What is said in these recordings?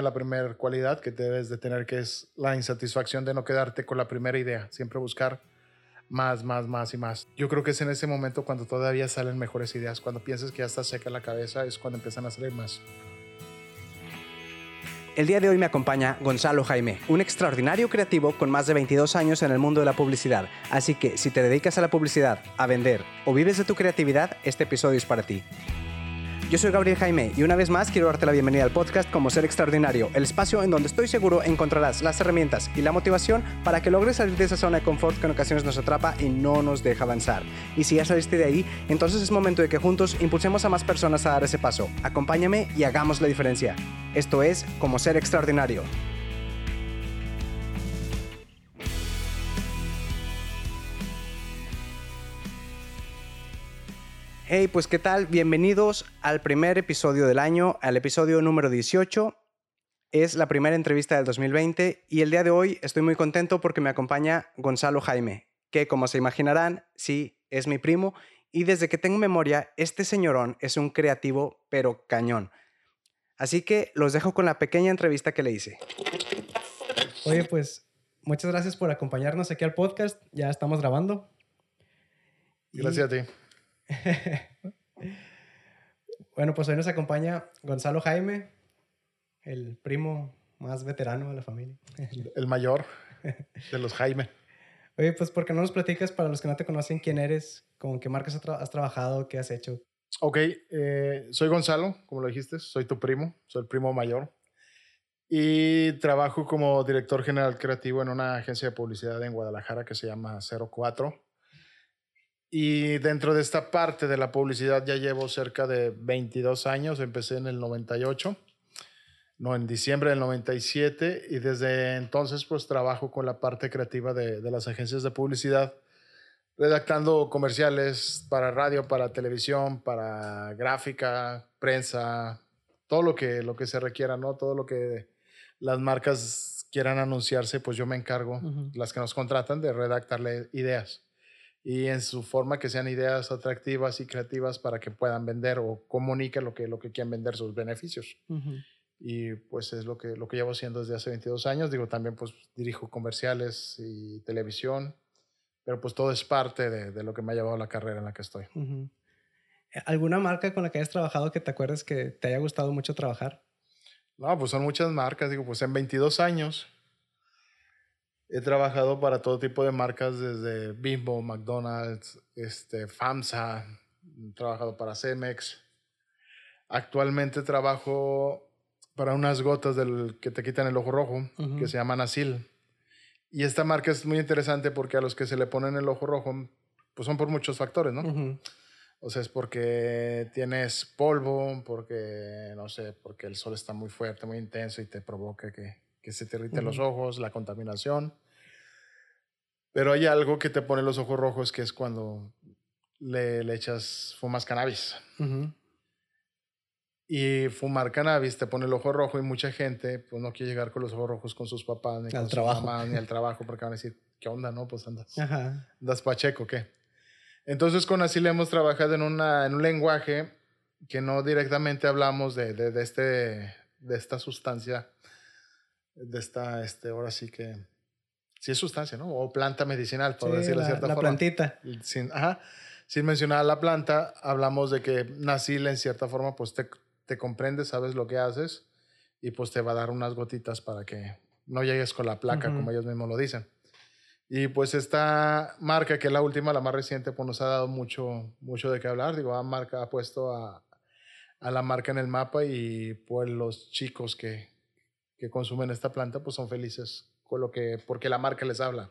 la primera cualidad que debes de tener, que es la insatisfacción de no quedarte con la primera idea, siempre buscar más, más, más y más. Yo creo que es en ese momento cuando todavía salen mejores ideas, cuando piensas que ya está seca la cabeza, es cuando empiezan a salir más. El día de hoy me acompaña Gonzalo Jaime, un extraordinario creativo con más de 22 años en el mundo de la publicidad. Así que si te dedicas a la publicidad, a vender o vives de tu creatividad, este episodio es para ti. Yo soy Gabriel Jaime y una vez más quiero darte la bienvenida al podcast Como Ser Extraordinario, el espacio en donde estoy seguro encontrarás las herramientas y la motivación para que logres salir de esa zona de confort que en ocasiones nos atrapa y no nos deja avanzar. Y si ya saliste de ahí, entonces es momento de que juntos impulsemos a más personas a dar ese paso. Acompáñame y hagamos la diferencia. Esto es Como Ser Extraordinario. Hey, pues qué tal, bienvenidos al primer episodio del año, al episodio número 18. Es la primera entrevista del 2020 y el día de hoy estoy muy contento porque me acompaña Gonzalo Jaime, que como se imaginarán, sí, es mi primo y desde que tengo memoria, este señorón es un creativo pero cañón. Así que los dejo con la pequeña entrevista que le hice. Oye, pues muchas gracias por acompañarnos aquí al podcast. Ya estamos grabando. Gracias a ti. bueno, pues hoy nos acompaña Gonzalo Jaime, el primo más veterano de la familia. el mayor de los Jaime. Oye, pues ¿por qué no nos platicas para los que no te conocen quién eres, con qué marcas has, trabajado, qué has hecho? Ok, eh, soy Gonzalo, como lo dijiste, soy tu primo, soy el primo mayor. Y trabajo como director general creativo en una agencia de publicidad en Guadalajara que se llama 04. Y dentro de esta parte de la publicidad ya llevo cerca de 22 años, empecé en el 98, no, en diciembre del 97, y desde entonces pues trabajo con la parte creativa de, de las agencias de publicidad, redactando comerciales para radio, para televisión, para gráfica, prensa, todo lo que, lo que se requiera, ¿no? Todo lo que las marcas quieran anunciarse, pues yo me encargo, las que nos contratan, de redactarle ideas y en su forma que sean ideas atractivas y creativas para que puedan vender o comuniquen lo que, lo que quieren vender, sus beneficios. Y pues es lo que, lo que llevo haciendo desde hace 22 años. Digo, también pues dirijo comerciales y televisión, pero pues todo es parte de, de lo que me ha llevado a la carrera en la que estoy. ¿Alguna marca con la que hayas trabajado que te acuerdes que te haya gustado mucho trabajar? No, pues son muchas marcas. Digo, pues en 22 años He trabajado para todo tipo de marcas, desde Bimbo, McDonald's, este, FAMSA, he trabajado para Cemex. Actualmente trabajo para unas gotas del, que te quitan el ojo rojo, que se llaman Asil. Y esta marca es muy interesante porque a los que se le ponen el ojo rojo, pues son por muchos factores, ¿no? O sea, es porque tienes polvo, porque, no sé, porque el sol está muy fuerte, muy intenso y te provoca que, que se te irriten los ojos, la contaminación. Pero hay algo que te pone los ojos rojos, que es cuando le, le echas, fumas cannabis. Y fumar cannabis te pone el ojo rojo y mucha gente pues no quiere llegar con los ojos rojos con sus papás, ni con trabajo. sus mamás, ni al trabajo, porque van a decir, ¿qué onda, no? Pues andas, andas pacheco, ¿qué? Entonces con así le hemos trabajado en, una, en un lenguaje que no directamente hablamos de, de, de, este, de esta sustancia, de esta, este, ahora sí que sí es sustancia, ¿no? O planta medicinal, por decirlo de cierta la forma. La plantita. Sin, ajá, sin mencionar la planta, hablamos de que Nacil en cierta forma pues te, te comprende, sabes lo que haces y pues te va a dar unas gotitas para que no llegues con la placa, como ellos mismos lo dicen. Y pues esta marca, que es la última, la más reciente, pues nos ha dado mucho, mucho de qué hablar. Digo, ha, marca, ha puesto a, a la marca en el mapa y pues los chicos que, que consumen esta planta pues son felices lo que, porque la marca les habla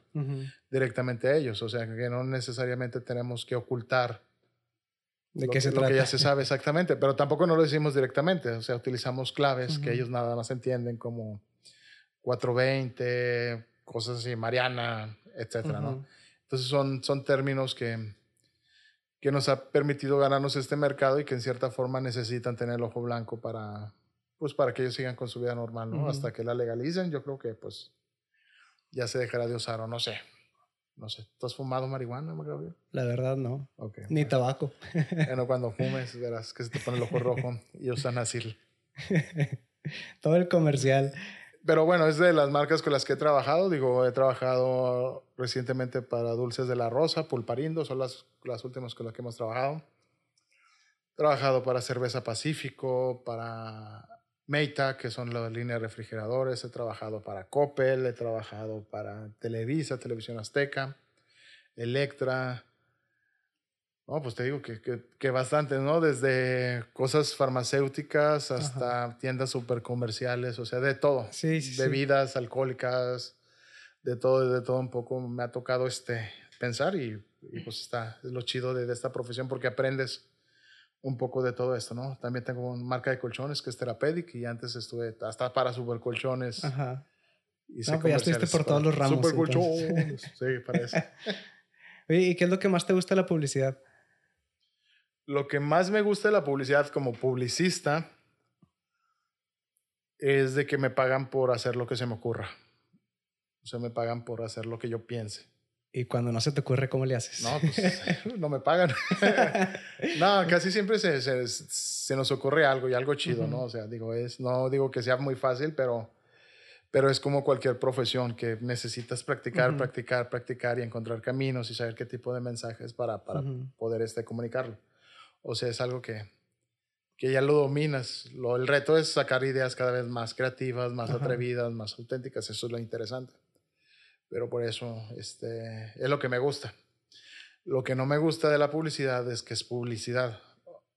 directamente a ellos. O sea, que no necesariamente tenemos que ocultar de lo, qué se lo trata. que ya se sabe exactamente, pero tampoco no lo decimos directamente. O sea, utilizamos claves que ellos nada más entienden como 420, cosas así, Mariana, etcétera, ¿no? Entonces son, son términos que, que nos ha permitido ganarnos este mercado y que en cierta forma necesitan tener el ojo blanco para, pues para que ellos sigan con su vida normal, ¿no? Hasta que la legalicen, yo creo que pues ya se dejará de usar o no sé. No sé. ¿Tú has fumado marihuana, Gabriel? La verdad, no. Okay, Ni tabaco. Bueno, cuando fumes, verás que se te pone el ojo rojo y usan así. Todo el comercial. Pero bueno, es de las marcas con las que he trabajado. Digo, he trabajado recientemente para Dulces de la Rosa, Pulparindo, son las, las últimas con las que hemos trabajado. He trabajado para Cerveza Pacífico, para Meita, que son las líneas de refrigeradores. He trabajado para Coppel, he trabajado para Televisa, Televisión Azteca, Electra. No, pues te digo que, que, que bastante, ¿no? Desde cosas farmacéuticas hasta tiendas súper comerciales, o sea, de todo. Sí, sí, Bebidas alcohólicas, de todo, de todo un poco me ha tocado este, pensar y, y pues está, es lo chido de, de, esta profesión porque aprendes un poco de todo esto, ¿no? También tengo una marca de colchones que es Therapeutic y antes estuve hasta para super colchones. Ajá. Y no, pues ya estuviste por todos los ramos. Super colchones, sí, parece. Oye, ¿y qué es lo que más te gusta de la publicidad? Lo que más me gusta de la publicidad como publicista es de que me pagan por hacer lo que se me ocurra. O sea, me pagan por hacer lo que yo piense. ¿Y cuando no se te ocurre, cómo le haces? No, pues no me pagan. no, casi siempre se, se, se, nos ocurre algo y algo chido, uh -huh. ¿no? O sea, digo, es, no digo que sea muy fácil, pero, pero es como cualquier profesión que necesitas practicar, uh -huh. practicar, practicar y encontrar caminos y saber qué tipo de mensajes para, para uh -huh. poder este, comunicarlo. O sea, es algo que, que ya lo dominas. Lo, el reto es sacar ideas cada vez más creativas, más atrevidas, más auténticas. Eso es lo interesante pero por eso este, es lo que me gusta. Lo que no me gusta de la publicidad es que es publicidad.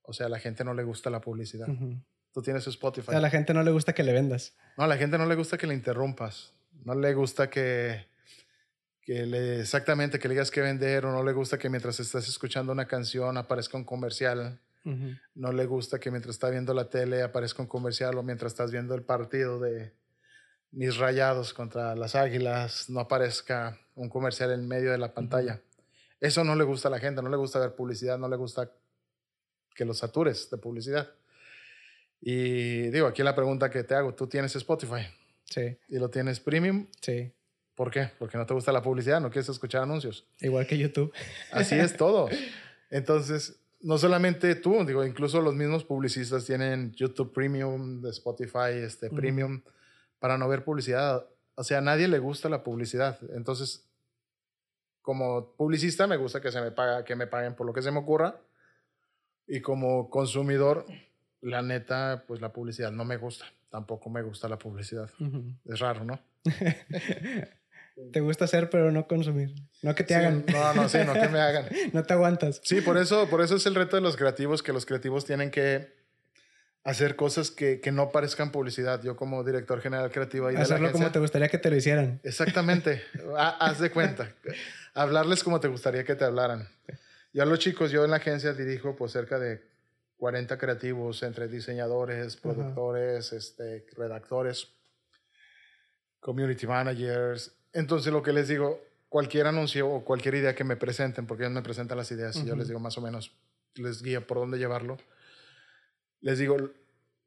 O sea, a la gente no le gusta la publicidad. Uh -huh. Tú tienes Spotify. A la gente no le gusta que le vendas. No, a la gente no le gusta que le interrumpas. No le gusta que, que le, exactamente que le digas que vender o no le gusta que mientras estás escuchando una canción aparezca un comercial. Uh -huh. No le gusta que mientras está viendo la tele aparezca un comercial o mientras estás viendo el partido de, mis rayados contra las águilas, no aparezca un comercial en medio de la pantalla. Eso no le gusta a la gente, no le gusta ver publicidad, no le gusta que los satures de publicidad. Y digo, aquí la pregunta que te hago, ¿tú tienes Spotify? Sí. ¿Y lo tienes premium? Sí. ¿Por qué? Porque no te gusta la publicidad, no quieres escuchar anuncios. Igual que YouTube. Así es todo. Entonces, no solamente tú, digo, incluso los mismos publicistas tienen YouTube Premium, Spotify este, uh -huh. Para no ver publicidad. O sea, a nadie le gusta la publicidad. Entonces, como publicista me gusta que, se me, paga, que me paguen por lo que se me ocurra. Y como consumidor, la neta, pues la publicidad no me gusta. Tampoco me gusta la publicidad. Uh -huh. Es raro, ¿no? te gusta hacer, pero no consumir. No que te sí, hagan. No, no, sí, no que me hagan. no te aguantas. Sí, por eso, por eso es el reto de los creativos, que los creativos tienen que hacer cosas que, que, no parezcan publicidad. Yo como director general creativo ahí Hacerlo de la agencia, como te gustaría que te lo hicieran. Exactamente. Haz de cuenta. Hablarles como te gustaría que te hablaran. Yo a los chicos, yo en la agencia dirijo pues cerca de 40 creativos entre diseñadores, productores, uh -huh. este, redactores, community managers. Entonces lo que les digo, cualquier anuncio o cualquier idea que me presenten, porque ellos me presentan las ideas uh -huh. y yo les digo más o menos, les guío por dónde llevarlo les digo,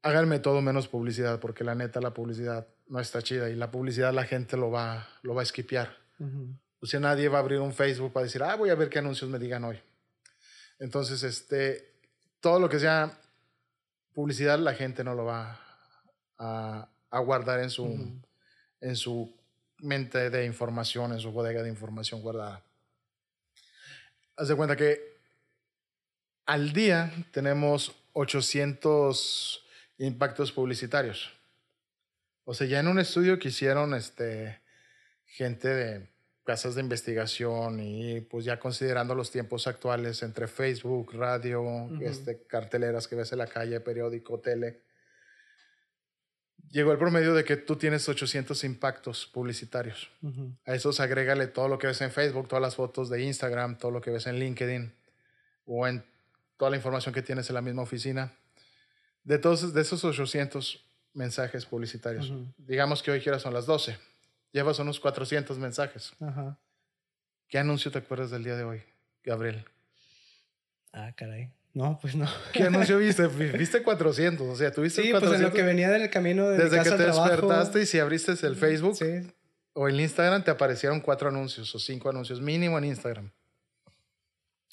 háganme todo menos publicidad, porque la neta la publicidad no está chida y la publicidad la gente lo va, lo va a esquipear. Uh -huh. O sea, nadie va a abrir un Facebook para decir, ah, voy a ver qué anuncios me digan hoy. Entonces, este, todo lo que sea publicidad, la gente no lo va a, a guardar en su, uh -huh. en su mente de información, en su bodega de información guardada. Haz de cuenta que al día tenemos 800 impactos publicitarios. O sea, ya en un estudio que hicieron este, gente de casas de investigación y pues ya considerando los tiempos actuales entre Facebook, radio, uh -huh. este, carteleras que ves en la calle, periódico, tele, llegó el promedio de que tú tienes 800 impactos publicitarios. Uh -huh. A esos agrégale todo lo que ves en Facebook, todas las fotos de Instagram, todo lo que ves en LinkedIn o en toda la información que tienes en la misma oficina. De, todos, de esos 800 mensajes publicitarios, uh -huh. digamos que hoy quieras son las 12, llevas unos 400 mensajes. Uh -huh. ¿Qué anuncio te acuerdas del día de hoy, Gabriel? Ah, caray. No, pues no. ¿Qué anuncio viste? Viste 400, o sea, tuviste Sí, 400. pues en lo que venía del camino de Desde mi casa que te trabajo. despertaste y si abriste el Facebook Sí. o el Instagram, te aparecieron cuatro anuncios o cinco anuncios mínimo en Instagram.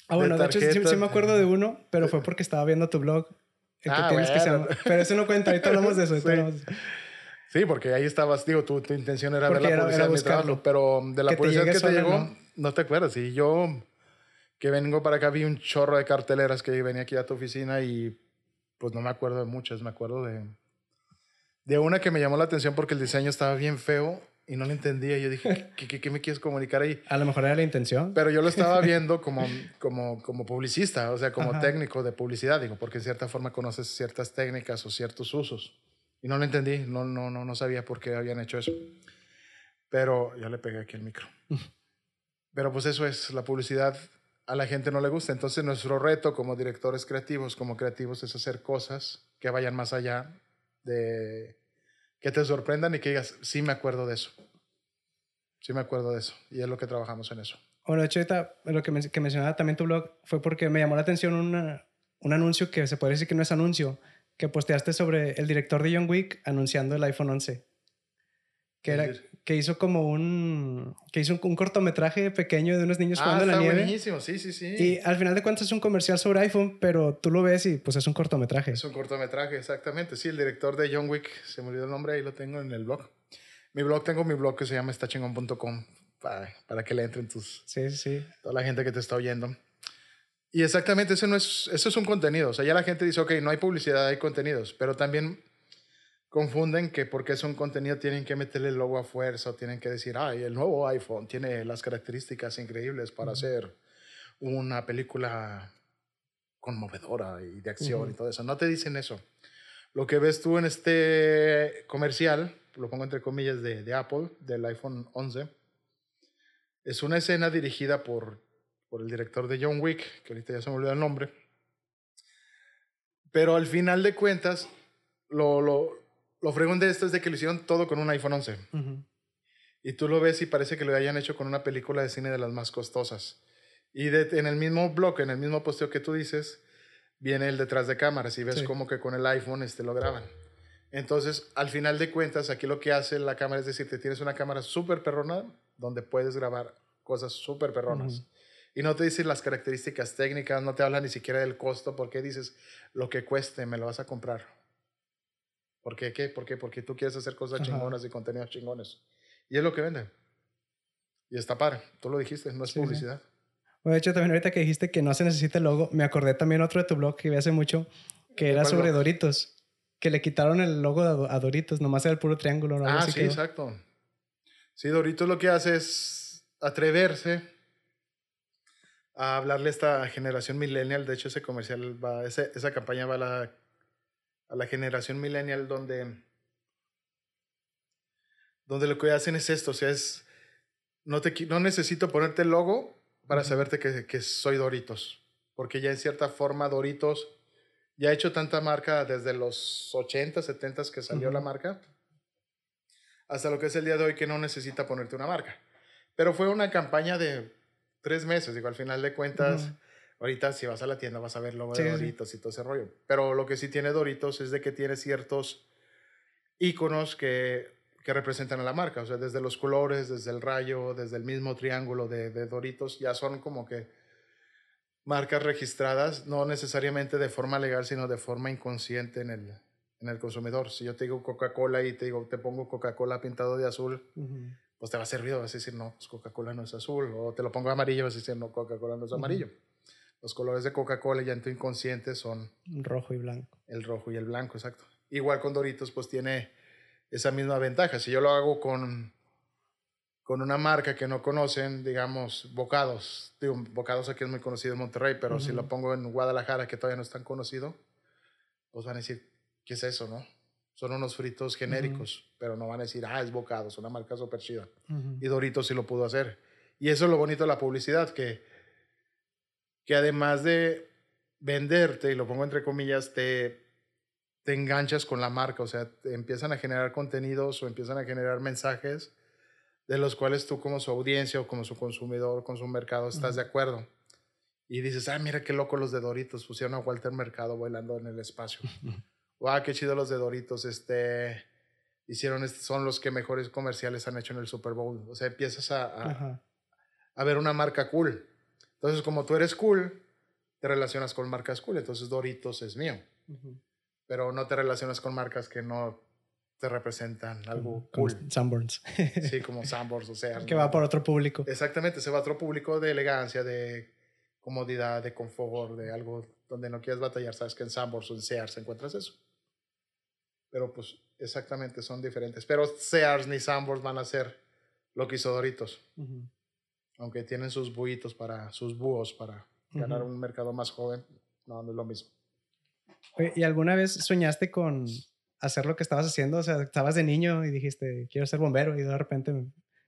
Ah, bueno, de, de hecho sí, sí, me acuerdo de uno, pero fue porque estaba viendo tu blog El que ah, tienes que ser... Pero eso no cuenta, ahorita hablamos de eso. sí. porque ahí estabas, digo, tu, tu intención era ver la publicidad de trabajo, pero de la publicidad que te llegó, no. te acuerdas. Y yo que vengo para acá vi un chorro de carteleras que venía aquí a tu oficina y pues no me acuerdo de muchas, me acuerdo de, de una que me llamó la atención porque el diseño estaba bien feo y no lo entendía. Yo dije, ¿qué, qué, me quieres comunicar ahí? A lo mejor era la intención. Pero yo lo estaba viendo como, como, como publicista, o sea, como técnico de publicidad, digo, porque en cierta forma conoces ciertas técnicas o ciertos usos. Y no lo entendí, no, no, no, no sabía por qué habían hecho eso. Pero ya le pegué aquí el micro. Pero pues eso es, la publicidad a la gente no le gusta. Entonces nuestro reto como directores creativos, como creativos, es hacer cosas que vayan más allá de que te sorprendan y que digas, sí me acuerdo de eso. Sí me acuerdo de eso. Y es lo que trabajamos en eso. Bueno, de hecho, lo que, que mencionaba también tu blog fue porque me llamó la atención un anuncio que se puede decir que no es anuncio, que posteaste sobre el director de John Wick anunciando el iPhone 11. Que, era, que hizo como un que hizo un, cortometraje pequeño de unos niños jugando en la nieve. buenísimo, sí, sí, sí. Y al final de cuentas es un comercial sobre iPhone, pero tú lo ves y pues es un cortometraje. Es un cortometraje, exactamente. Sí, el director de John Wick, se me olvidó el nombre, ahí lo tengo en el blog. Mi blog, tengo mi blog que se llama estachingón.com para, para que le entren tus... Sí, sí. Toda la gente que te está oyendo. Y exactamente, eso, no es, eso es un contenido. O sea, ya la gente dice, ok, no hay publicidad, hay contenidos, pero también confunden que porque es un contenido tienen que meterle el logo a fuerza o tienen que decir, ay, el nuevo iPhone tiene las características increíbles para hacer una película conmovedora y de acción y todo eso. No te dicen eso. Lo que ves tú en este comercial, lo pongo entre comillas, de, de Apple, del iPhone 11, es una escena dirigida por, por el director de John Wick, que ahorita ya se me olvidó el nombre. Pero al final de cuentas, lo, lo, lo fregón de esto es de que lo hicieron todo con un iPhone 11. Y tú lo ves y parece que lo hayan hecho con una película de cine de las más costosas. Y en el mismo bloque, en el mismo posteo que tú dices, viene el detrás de cámaras y ves como que con el iPhone este, lo graban. Entonces, al final de cuentas, aquí lo que hace la cámara es decir, te tienes una cámara súper perrona donde puedes grabar cosas súper perronas. Y no te dicen las características técnicas, no te habla ni siquiera del costo, porque dices, lo que cueste, me lo vas a comprar. ¿Por qué? ¿Qué? ¿Por qué? Porque tú quieres hacer cosas chingonas y contenidos chingones. Y es lo que vende. Y está padre. Tú lo dijiste, no es publicidad. Bueno, de hecho, también ahorita que dijiste que no se necesita el logo, me acordé también otro de tu blog que vi hace mucho, que era sobre Doritos. Que le quitaron el logo a Doritos, nomás era el puro triángulo. Ah, sí, exacto. Sí, Doritos lo que hace es atreverse a hablarle a esta generación millennial. De hecho, ese comercial va, esa campaña va a la a la generación millennial donde, donde lo que hacen es esto, o sea, es, no, te, no necesito ponerte el logo para saberte que, que soy Doritos, porque ya en cierta forma Doritos ya ha hecho tanta marca desde los 80, 70 que salió la marca, hasta lo que es el día de hoy que no necesita ponerte una marca. Pero fue una campaña de tres meses, digo, al final de cuentas, Ahorita si vas a la tienda vas a ver logo de Doritos y todo ese rollo. Pero lo que sí tiene Doritos es de que tiene ciertos iconos que, que representan a la marca. O sea, desde los colores, desde el rayo, desde el mismo triángulo de, de Doritos, ya son como que marcas registradas, no necesariamente de forma legal, sino de forma inconsciente en el, en el consumidor. Si yo te digo Coca-Cola y te digo, te pongo Coca-Cola pintado de azul, pues te va a hacer ruido, vas a decir, no, pues Coca-Cola no es azul. O te lo pongo amarillo, vas a decir, no, Coca-Cola no es amarillo. Los colores de Coca-Cola ya en tu inconsciente son... Rojo y blanco. El rojo y el blanco, exacto. Igual con Doritos, pues tiene esa misma ventaja. Si yo lo hago con, con una marca que no conocen, digamos, Bocados. Digo, Bocados aquí es muy conocido en Monterrey, pero si lo pongo en Guadalajara, que todavía no es tan conocido, pues van a decir, ¿qué es eso, no? Son unos fritos genéricos, pero no van a decir, ah, es Bocados, una marca súper chida. Y Doritos sí lo pudo hacer. Y eso es lo bonito de la publicidad, que que además de venderte, y lo pongo entre comillas, te, te enganchas con la marca, o sea, te empiezan a generar contenidos o empiezan a generar mensajes de los cuales tú como su audiencia o como su consumidor, con su mercado, estás de acuerdo. Y dices, ah, mira qué loco los de Doritos, pusieron a Walter Mercado bailando en el espacio. wow, qué chido los de Doritos, este, hicieron, este, son los que mejores comerciales han hecho en el Super Bowl. O sea, empiezas a, a ver una marca cool. Entonces, como tú eres cool, te relacionas con marcas cool. Entonces, Doritos es mío. pero no te relacionas con marcas que no te representan algo Como cool. Sanborns. Sí, como Sanborns, o sea. que va por otro público. Exactamente, se va a otro público de elegancia, de comodidad, de confort, de algo donde no quieras batallar. Sabes que en Sanborns o en Sears encuentras eso. Pero pues exactamente son diferentes. Pero Sears ni Sanborns van a ser lo que hizo Doritos. Ujú. Aunque tienen sus buitos para, sus búhos para ganar Ujú. un mercado más joven. No, no es lo mismo. ¿Y alguna vez soñaste con hacer lo que estabas haciendo? O sea, estabas de niño y dijiste, quiero ser bombero y de repente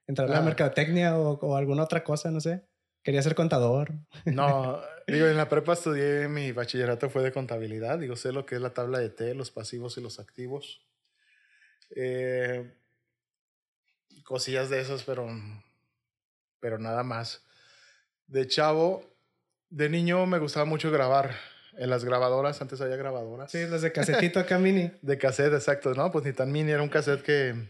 entrar a la Ah. mercadotecnia o, o alguna otra cosa, no sé. Quería ser contador. No, digo, en la prepa estudié, mi bachillerato fue de contabilidad, digo, sé lo que es la tabla de T, los pasivos y los activos. Eh, cosillas de esas, pero, pero nada más. De chavo, de niño me gustaba mucho grabar en las grabadoras, antes había grabadoras. Sí, las de casetito acá mini. De cassette, exacto, ¿no? Pues ni tan mini, era un cassette que,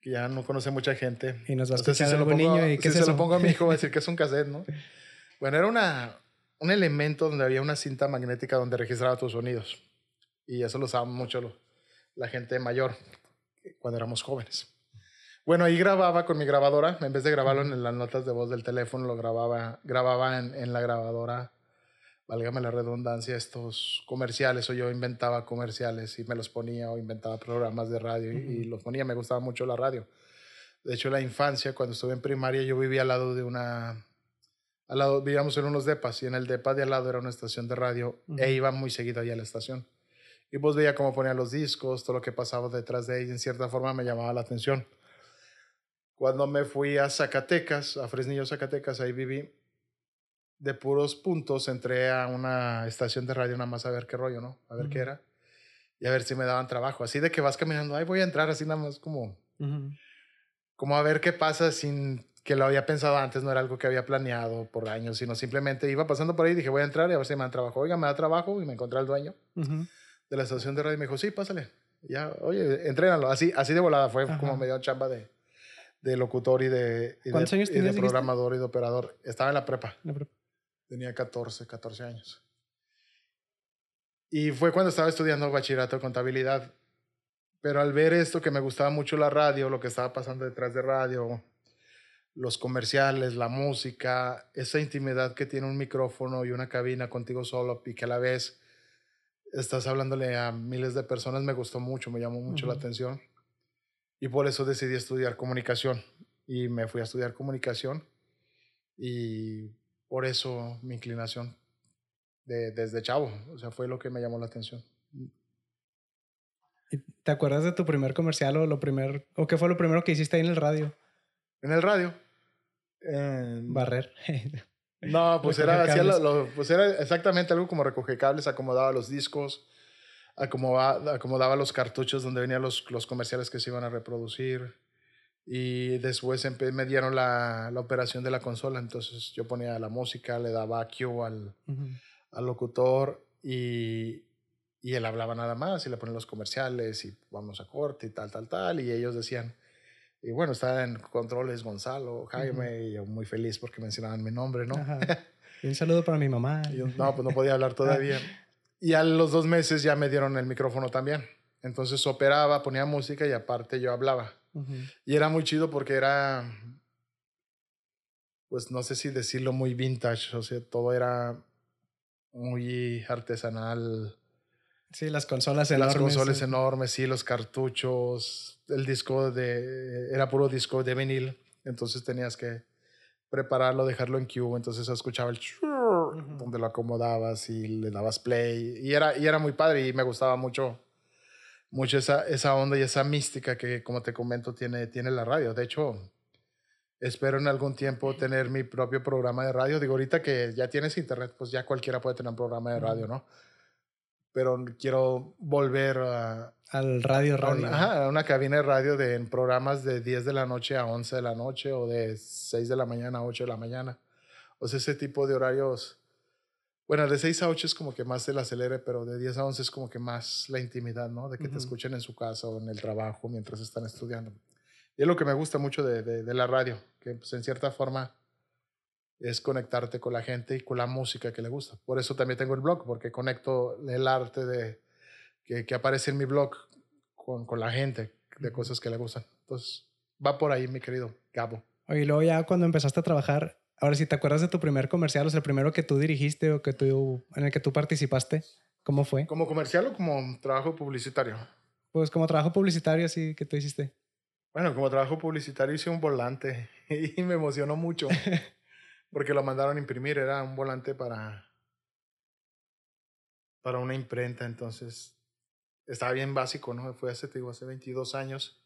que ya no conoce mucha gente. Y nos va a si escuchar se lo algún pongo, niño y si ¿qué es se eso? lo pongo a mi hijo va a decir que es un cassette, ¿no? Bueno, era una, un elemento donde había una cinta magnética donde registraba tus sonidos. Y eso lo usábamos mucho lo- la gente mayor cuando éramos jóvenes. Bueno, ahí grababa con mi grabadora. En vez de grabarlo en las notas de voz del teléfono, lo grababa, grababa en, en la grabadora, válgame la redundancia, estos comerciales. O yo inventaba comerciales y me los ponía o inventaba programas de radio y- y los ponía. Me gustaba mucho la radio. De hecho, en la infancia, cuando estuve en primaria, yo vivía al lado de una... Al lado, vivíamos en unos depas y en el depa de al lado era una estación de radio Ujú. e iba muy seguido allá a la estación. Y pues veía cómo ponían los discos, todo lo que pasaba detrás de ella, en cierta forma me llamaba la atención. Cuando me fui a Zacatecas, a Fresnillo, Zacatecas, ahí viví, de puros puntos entré a una estación de radio nada más a ver qué rollo, ¿no? A ver qué Ujú. era. Y a ver si me daban trabajo. Así de que vas caminando, ay, voy a entrar así nada más como Ujú. como a ver qué pasa sin que lo había pensado antes, no era algo que había planeado por años, sino simplemente iba pasando por ahí y dije, voy a entrar y a ver si me dan trabajo. Oiga, me da trabajo y me encontré al dueño Ujú. de la estación de radio y me dijo, sí, pásale. Y ya, oye, entrénalo. Así, así de volada fue como me dio chamba de, de locutor y de, y de- programador y de operador. Estaba en la prepa, La tenía 14, 14 años. Y fue cuando estaba estudiando bachillerato de contabilidad. Pero al ver esto que me gustaba mucho la radio, lo que estaba pasando detrás de radio, los comerciales, la música, esa intimidad que tiene un micrófono y una cabina contigo solo y que a la vez estás hablándole a miles de personas, me gustó mucho, me llamó mucho la atención. Y por eso decidí estudiar comunicación. Y me fui a estudiar comunicación. Y por eso mi inclinación de, desde chavo. O sea, fue lo que me llamó la atención. ¿Y ¿Te acuerdas de tu primer comercial o lo primer o qué fue lo primero que hiciste ahí en el radio? En el radio. Barrer. No, pues era, hacía lo- lo- pues era exactamente algo como recoger cables, acomodaba los discos, acomodaba, acomodaba los cartuchos donde venían los, los comerciales que se iban a reproducir. Y después me dieron la, la operación de la consola, entonces yo ponía la música, le daba cue al, Ujú. al locutor y, y él hablaba nada más y le ponían los comerciales y vamos a corte y tal, tal, tal. Y ellos decían, y bueno, está en controles Gonzalo, Jaime, y yo muy feliz porque mencionaban mi nombre, ¿no? Ajá. Y un saludo para mi mamá. Yo, no, pues no podía hablar todavía. Y a los dos meses ya me dieron el micrófono también. Entonces operaba, ponía música y aparte yo hablaba. Y era muy chido porque era, pues no sé si decirlo muy vintage, o sea, todo era muy artesanal. Sí, las consolas Las enormes. consolas eh. enormes, sí, los cartuchos, el disco de, era puro disco de vinil, entonces tenías que prepararlo, dejarlo en cue, entonces escuchaba el donde lo acomodabas y le dabas play, y era, y era muy padre y me gustaba mucho, mucho esa, esa onda y esa mística que, como te comento, tiene, tiene la radio. De hecho, espero en algún tiempo tener mi propio programa de radio. Digo, ahorita que ya tienes internet, pues ya cualquiera puede tener un programa de radio, ¿no? Pero quiero volver a, Al radio, a radio. una, ajá, a una cabina de radio de en programas de 10 de la noche a 11 de la noche o de 6 de la mañana a 8 de la mañana. O sea, ese tipo de horarios. Bueno, de 6 a 8 es como que más el acelere, pero de 10 a 11 es como que más la intimidad, ¿no? De que te escuchen en su casa o en el trabajo mientras están estudiando. Y es lo que me gusta mucho de, de- de la radio, que pues, en cierta forma es conectarte con la gente y con la música que le gusta. Por eso también tengo el blog, porque conecto el arte de que, que aparece en mi blog con, con la gente de cosas que le gustan. Entonces, va por ahí, mi querido Gabo. Y luego ya cuando empezaste a trabajar, ahora si te acuerdas de tu primer comercial, o sea, el primero que tú dirigiste o que tú, en el que tú participaste, ¿cómo fue? ¿Como comercial o como trabajo publicitario? Pues como trabajo publicitario, así que tú hiciste. Bueno, como trabajo publicitario hice un volante y me emocionó mucho porque lo mandaron a imprimir. Era un volante para, para una imprenta, entonces estaba bien básico, ¿no? Fue hace, te digo, hace 22 años.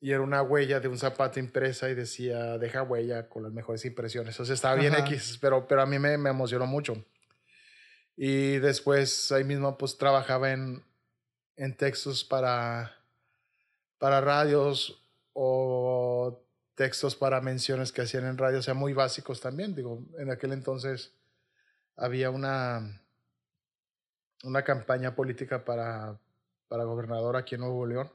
Y era una huella de un zapato impresa y decía, deja huella con las mejores impresiones. O sea, estaba bien X, pero, pero a mí me, me emocionó mucho. Y después ahí mismo pues trabajaba en, en textos para, para radios o textos para menciones que hacían en radio, o sea, muy básicos también. Digo, en aquel entonces había una, una campaña política para, para gobernador aquí en Nuevo León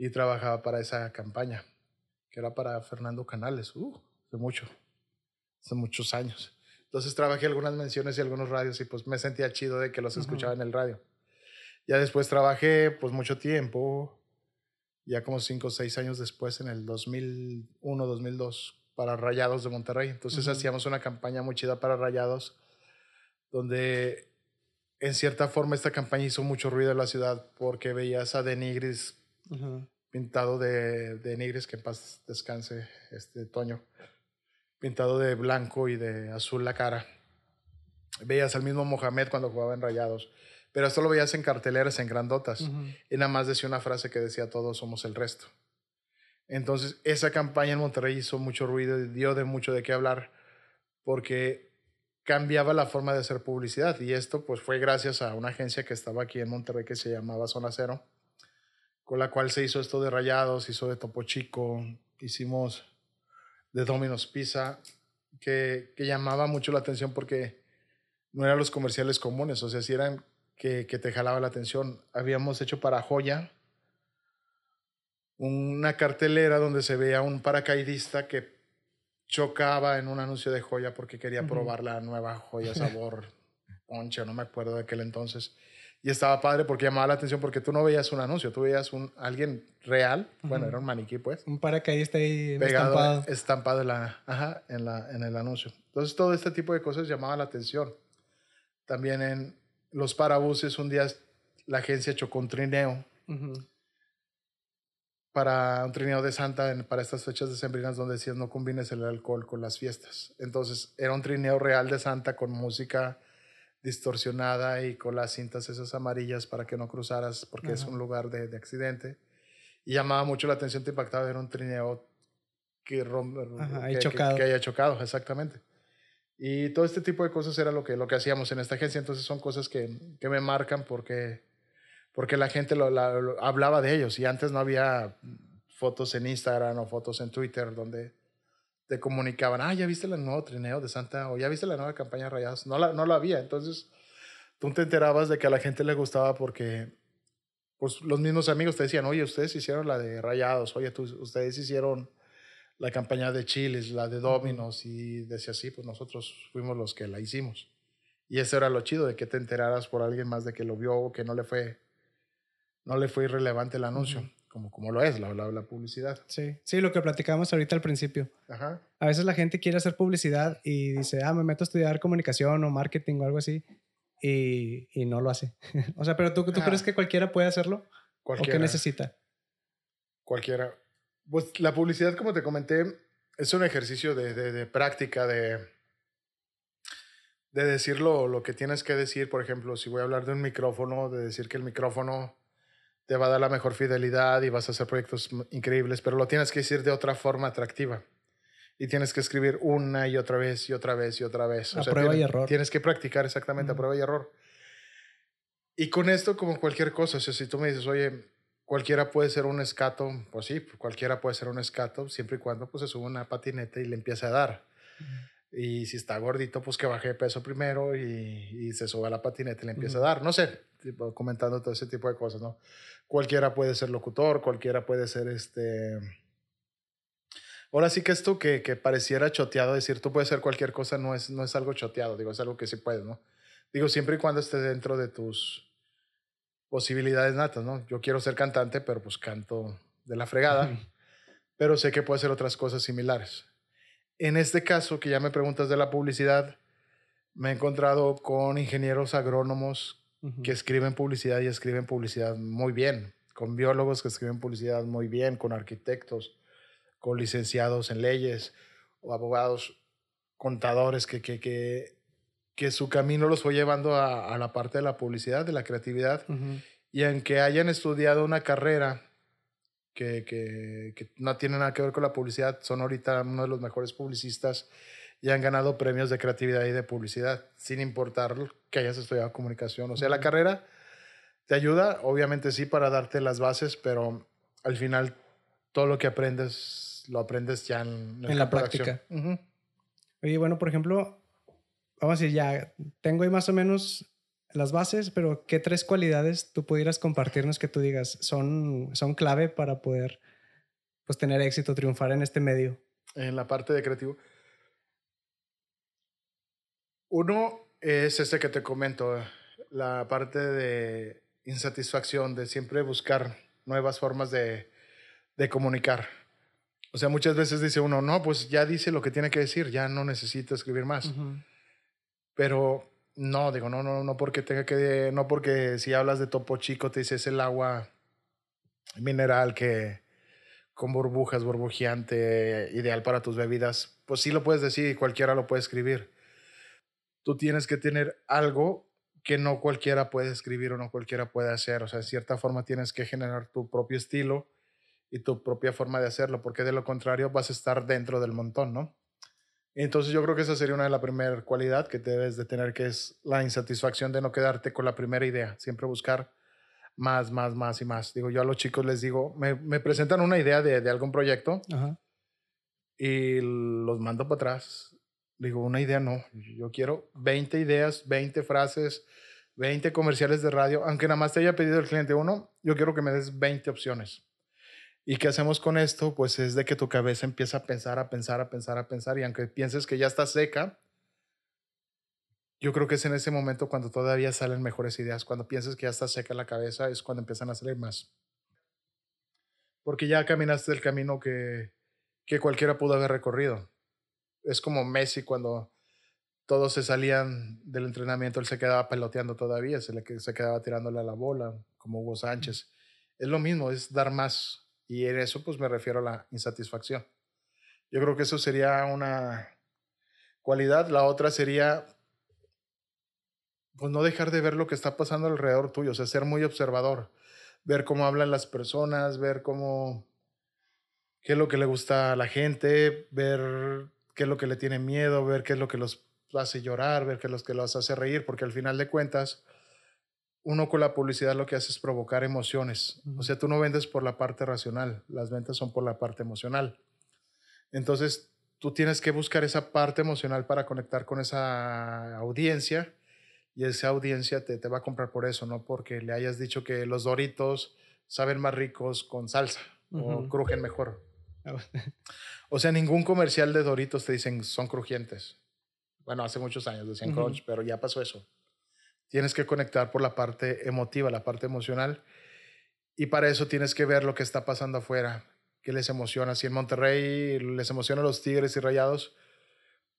y trabajaba para esa campaña, que era para Fernando Canales, uh, hace mucho, hace muchos años. Entonces trabajé algunas menciones y algunos radios y pues me sentía chido de que los escuchaba en el radio. Ya después trabajé pues mucho tiempo, ya como cinco o seis años después, en el 2001, 2002, para Rayados de Monterrey. Entonces hacíamos una campaña muy chida para Rayados, donde en cierta forma esta campaña hizo mucho ruido en la ciudad porque veías a Denigris pintado de, de Nigris, que en paz descanse, este Toño, pintado de blanco y de azul la cara. Veías al mismo Mohamed cuando jugaba en Rayados, pero esto lo veías en carteleras, en grandotas, y nada más decía una frase que decía todos somos el resto. Entonces, esa campaña en Monterrey hizo mucho ruido y dio de mucho de qué hablar, porque cambiaba la forma de hacer publicidad, y esto pues fue gracias a una agencia que estaba aquí en Monterrey que se llamaba Zona Cero, con la cual se hizo esto de Rayados, hizo de Topo Chico, hicimos de Domino's Pizza, que, que llamaba mucho la atención porque no eran los comerciales comunes, o sea, si eran que, que te jalaba la atención. Habíamos hecho para Joya una cartelera donde se veía un paracaidista que chocaba en un anuncio de Joya porque quería probar la nueva Joya sabor ponche, no me acuerdo de aquel entonces. Y estaba padre porque llamaba la atención porque tú no veías un anuncio, tú veías un alguien real, bueno, era un maniquí pues. Un paracaidista ahí pegado, estampado. estampado en, la, ajá, en, la, en el anuncio. Entonces todo este tipo de cosas llamaba la atención. También en los parabuses un día la agencia chocó un trineo para un trineo de Santa en, para estas fechas decembrinas donde decías no combines el alcohol con las fiestas. Entonces era un trineo real de Santa con música distorsionada y con las cintas esas amarillas para que no cruzaras porque es un lugar de, de, accidente. Y llamaba mucho la atención, te impactaba ver un trineo que, Ajá, que, chocado. que, que, haya chocado, exactamente. Y todo este tipo de cosas era lo que, lo que hacíamos en esta agencia, entonces son cosas que, que me marcan porque, porque la gente lo, la, lo, hablaba de ellos y antes no había fotos en Instagram o fotos en Twitter donde te comunicaban, ah, ya viste el nuevo trineo de Santa o ya viste la nueva campaña de Rayados. No la, no la había. Entonces, tú te enterabas de que a la gente le gustaba porque pues, los mismos amigos te decían, oye, ustedes hicieron la de Rayados, oye, tú, ustedes hicieron la campaña de Chiles, la de Dominos, y decía así, pues nosotros fuimos los que la hicimos. Y eso era lo chido, de que te enteraras por alguien más de que lo vio o que no le fue, no le fue irrelevante el anuncio. Uh -huh como, como lo es la, la, la, publicidad. Sí, sí, lo que platicábamos ahorita al principio. Ajá. A veces la gente quiere hacer publicidad y dice, ah, me meto a estudiar comunicación o marketing o algo así, y, y no lo hace. o sea, pero ¿tú, tú crees que cualquiera puede hacerlo? Cualquiera. ¿O qué necesita? Cualquiera. Pues la publicidad, como te comenté, es un ejercicio de, de, de práctica, de, de decir lo, lo que tienes que decir. Por ejemplo, si voy a hablar de un micrófono, de decir que el micrófono te va a dar la mejor fidelidad y vas a hacer proyectos increíbles, pero lo tienes que decir de otra forma atractiva. Y tienes que escribir una y otra vez y otra vez y otra vez. A o sea, prueba tienes, y error. Tienes que practicar exactamente -huh. a prueba y error. Y con esto, como cualquier cosa, o sea, si tú me dices, oye, cualquiera puede ser un escato, pues sí, cualquiera puede ser un escato, siempre y cuando pues, se suba una patineta y le empiece a dar. -huh. Y si está gordito, pues que baje de peso primero y, y se suba a la patineta y le empiece uh -huh. a dar. No sé, tipo, comentando todo ese tipo de cosas, ¿no? Cualquiera puede ser locutor, cualquiera puede ser este... Ahora sí que esto que, que pareciera choteado, decir tú puedes ser cualquier cosa, no es, no es algo choteado, digo, es algo que sí puedes, ¿no? Digo, siempre y cuando esté dentro de tus, posibilidades natas, ¿no? Yo quiero ser cantante, pero pues canto de la fregada, pero sé que puedo hacer otras cosas similares. En este caso, que ya me preguntas de la publicidad, me he encontrado con ingenieros agrónomos que escriben publicidad y escriben publicidad muy bien, con biólogos que escriben publicidad muy bien, con arquitectos, con licenciados en leyes o abogados, contadores que, que, que, que su camino los fue llevando a, a, la parte de la publicidad, de la creatividad. Y aunque hayan estudiado una carrera que, que, que, no tiene nada que ver con la publicidad, son ahorita uno de los mejores publicistas y han ganado premios de creatividad y de publicidad, sin importar que hayas estudiado comunicación. O sea, la carrera te ayuda, obviamente sí, para darte las bases, pero al final todo lo que aprendes, lo aprendes ya en, en la práctica. Uh -huh. Oye, bueno, por ejemplo, vamos a decir, ya tengo ahí más o menos las bases, pero ¿qué tres cualidades tú pudieras compartirnos que tú digas son, son clave para poder pues, tener éxito, triunfar en este medio? En la parte de creativo. Uno es ese que te comento, la parte de insatisfacción, de siempre buscar nuevas formas de, de comunicar. O sea, muchas veces dice uno, no, pues ya dice lo que tiene que decir, ya no necesito escribir más. Uh -huh. Pero no, digo, no, no, no porque tenga que, no porque si hablas de Topo Chico te dices el agua mineral que con burbujas, burbujeante, ideal para tus bebidas, pues sí lo puedes decir y cualquiera lo puede escribir. Tú tienes que tener algo que no cualquiera puede escribir o no cualquiera puede hacer. O sea, de cierta forma tienes que generar tu propio estilo y tu propia forma de hacerlo, porque de lo contrario vas a estar dentro del montón, ¿no? Entonces yo creo que esa sería una de las primeras cualidades que debes de tener, que es la insatisfacción de no quedarte con la primera idea, siempre buscar más, más, más y más. Digo, yo a los chicos les digo, me, me presentan una idea de, de algún proyecto Ajá. y los mando para atrás. Digo, una idea no, yo quiero 20 ideas, 20 frases, 20 comerciales de radio, aunque nada más te haya pedido el cliente uno, yo quiero que me des 20 opciones. ¿Y qué hacemos con esto? Pues es de que tu cabeza empieza a pensar, a pensar, a pensar, a pensar, y aunque pienses que ya está seca, yo creo que es en ese momento cuando todavía salen mejores ideas. Cuando pienses que ya está seca la cabeza es cuando empiezan a salir más. Porque ya caminaste el camino que, que cualquiera pudo haber recorrido. Es como Messi cuando todos se salían del entrenamiento, él se quedaba peloteando todavía, se, le, se quedaba tirándole a la bola, como Hugo Sánchez. Es lo mismo, es dar más, y en eso pues me refiero a la insatisfacción. Yo creo que eso sería una cualidad. La otra sería pues no dejar de ver lo que está pasando alrededor tuyo, o sea, ser muy observador, ver cómo hablan las personas, ver cómo qué es lo que le gusta a la gente, ver qué es lo que le tiene miedo, ver qué es lo que los hace llorar, ver qué es lo que los hace reír, porque al final de cuentas uno con la publicidad lo que hace es provocar emociones. O sea, tú no vendes por la parte racional, las ventas son por la parte emocional. Entonces, tú tienes que buscar esa parte emocional para conectar con esa audiencia y esa audiencia te, te va a comprar por eso, no porque le hayas dicho que los doritos saben más ricos con salsa uh -huh. o crujen mejor. o sea, ningún comercial de doritos te dicen son crujientes. Bueno, hace muchos años decían uh -huh. crunch, pero ya pasó eso tienes que conectar por la parte emotiva, la parte emocional. Y para eso tienes que ver lo que está pasando afuera, qué les emociona. Si en Monterrey les emociona los Tigres y Rayados,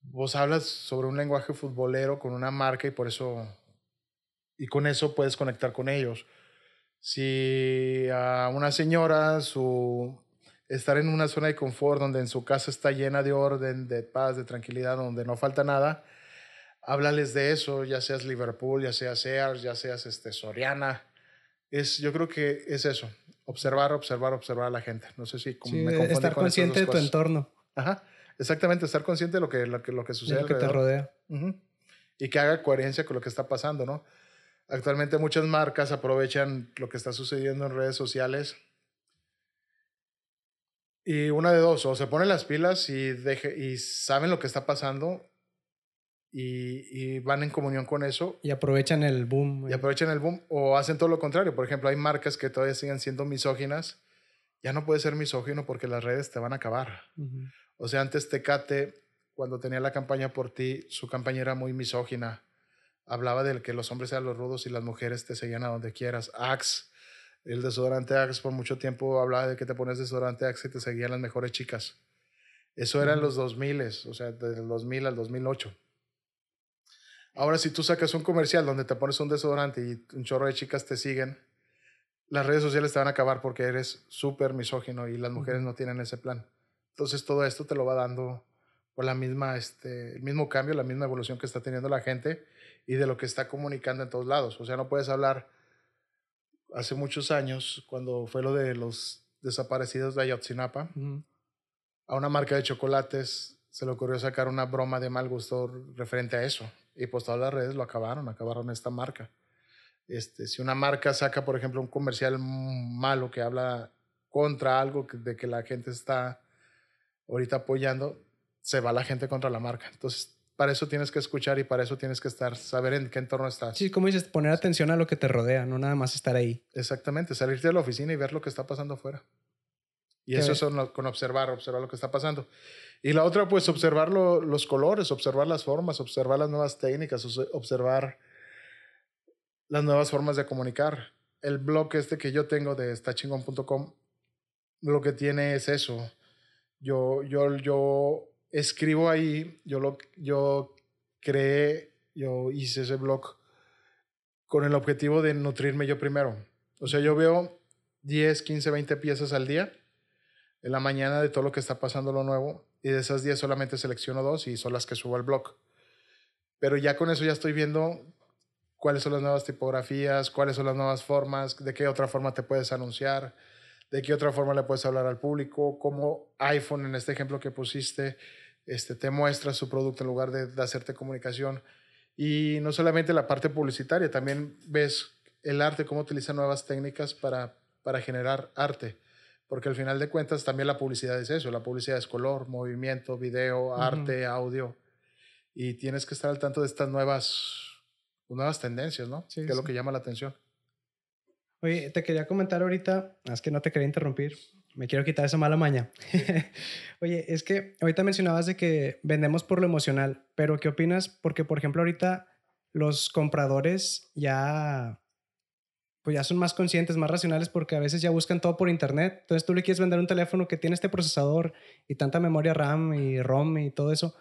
vos hablas sobre un lenguaje futbolero con una marca y por eso, y con eso puedes conectar con ellos. Si a una señora, su estar en una zona de confort donde en su casa está llena de orden, de paz, de tranquilidad, donde no falta nada, háblales de eso, ya seas Liverpool, ya seas Sears, ya seas este, Soriana. Es, yo creo que es eso, observar, observar, observar a la gente. No sé si sí, me estar con consciente de tu cosas. entorno. Ajá, exactamente, estar consciente de lo que, lo que, lo que sucede. De lo que te rodea. Uh -huh. Y que haga coherencia con lo que está pasando, ¿no? Actualmente muchas marcas aprovechan lo que está sucediendo en redes sociales y una de dos, o se ponen las pilas y, deje, y saben lo que está pasando y, y, van en comunión con eso. Y aprovechan el boom. Y aprovechan el boom o hacen todo lo contrario. Por ejemplo, hay marcas que todavía siguen siendo misóginas. Ya no puedes ser misógino porque las redes te van a acabar. Uh -huh. O sea, antes Tecate, cuando tenía la campaña por ti, su campaña era muy misógina. hablaba de que los hombres eran los rudos y las mujeres te seguían a donde quieras. Axe, el desodorante Axe por mucho tiempo hablaba de que te pones desodorante Axe y te seguían las mejores chicas. Eso era en los 2000, o sea, desde el 2000 al 2008. Ahora, si tú sacas un comercial donde te pones un desodorante y un chorro de chicas te siguen, las redes sociales te van a acabar porque eres súper misógino y las mujeres no tienen ese plan. Entonces, todo esto te lo va dando por la misma, este, el mismo cambio, la misma evolución que está teniendo la gente y de lo que está comunicando en todos lados. O sea, no puedes hablar hace muchos años, cuando fue lo de los desaparecidos de Ayotzinapa, a una marca de chocolates se le ocurrió sacar una broma de mal gusto referente a eso. Y pues todas las redes lo acabaron, acabaron esta marca. Este, si una marca saca, por ejemplo, un comercial malo que habla contra algo de que la gente está ahorita apoyando, se va la gente contra la marca. Entonces, para eso tienes que escuchar y para eso tienes que estar, saber en qué entorno estás. Sí, como dices, poner atención a lo que te rodea, no nada más estar ahí. Exactamente, salirte de la oficina y ver lo que está pasando afuera. Y eso es con observar, observar lo que está pasando. Y la otra, pues observar los colores, observar las formas, observar las nuevas técnicas, observar las nuevas formas de comunicar. El blog este que yo tengo de estachingon.com, lo que tiene es eso. Yo, yo, yo escribo ahí, yo, lo, yo creé, yo hice ese blog con el objetivo de nutrirme yo primero. O sea, yo veo 10, 15, 20 piezas al día en la mañana de todo lo que está pasando lo nuevo y de esas 10 solamente selecciono dos y son las que subo al blog. Pero ya con eso ya estoy viendo cuáles son las nuevas tipografías, cuáles son las nuevas formas, de qué otra forma te puedes anunciar, de qué otra forma le puedes hablar al público, cómo iPhone en este ejemplo que pusiste este, te muestra su producto en lugar de, de hacerte comunicación. Y no solamente la parte publicitaria, también ves el arte, cómo utiliza nuevas técnicas para, para generar arte porque al final de cuentas también la publicidad es eso, la publicidad es color, movimiento, video, arte, audio, y tienes que estar al tanto de estas nuevas, nuevas tendencias, ¿no? que es lo que llama la atención. Oye, te quería comentar ahorita, es que no te quería interrumpir, me quiero quitar esa mala maña. Oye, es que ahorita mencionabas de que vendemos por lo emocional, pero ¿qué opinas? Porque, por ejemplo, ahorita los compradores ya pues ya son más conscientes, más racionales porque a veces ya buscan todo por internet. Entonces tú le quieres vender un teléfono que tiene este procesador y tanta memoria RAM y ROM y todo eso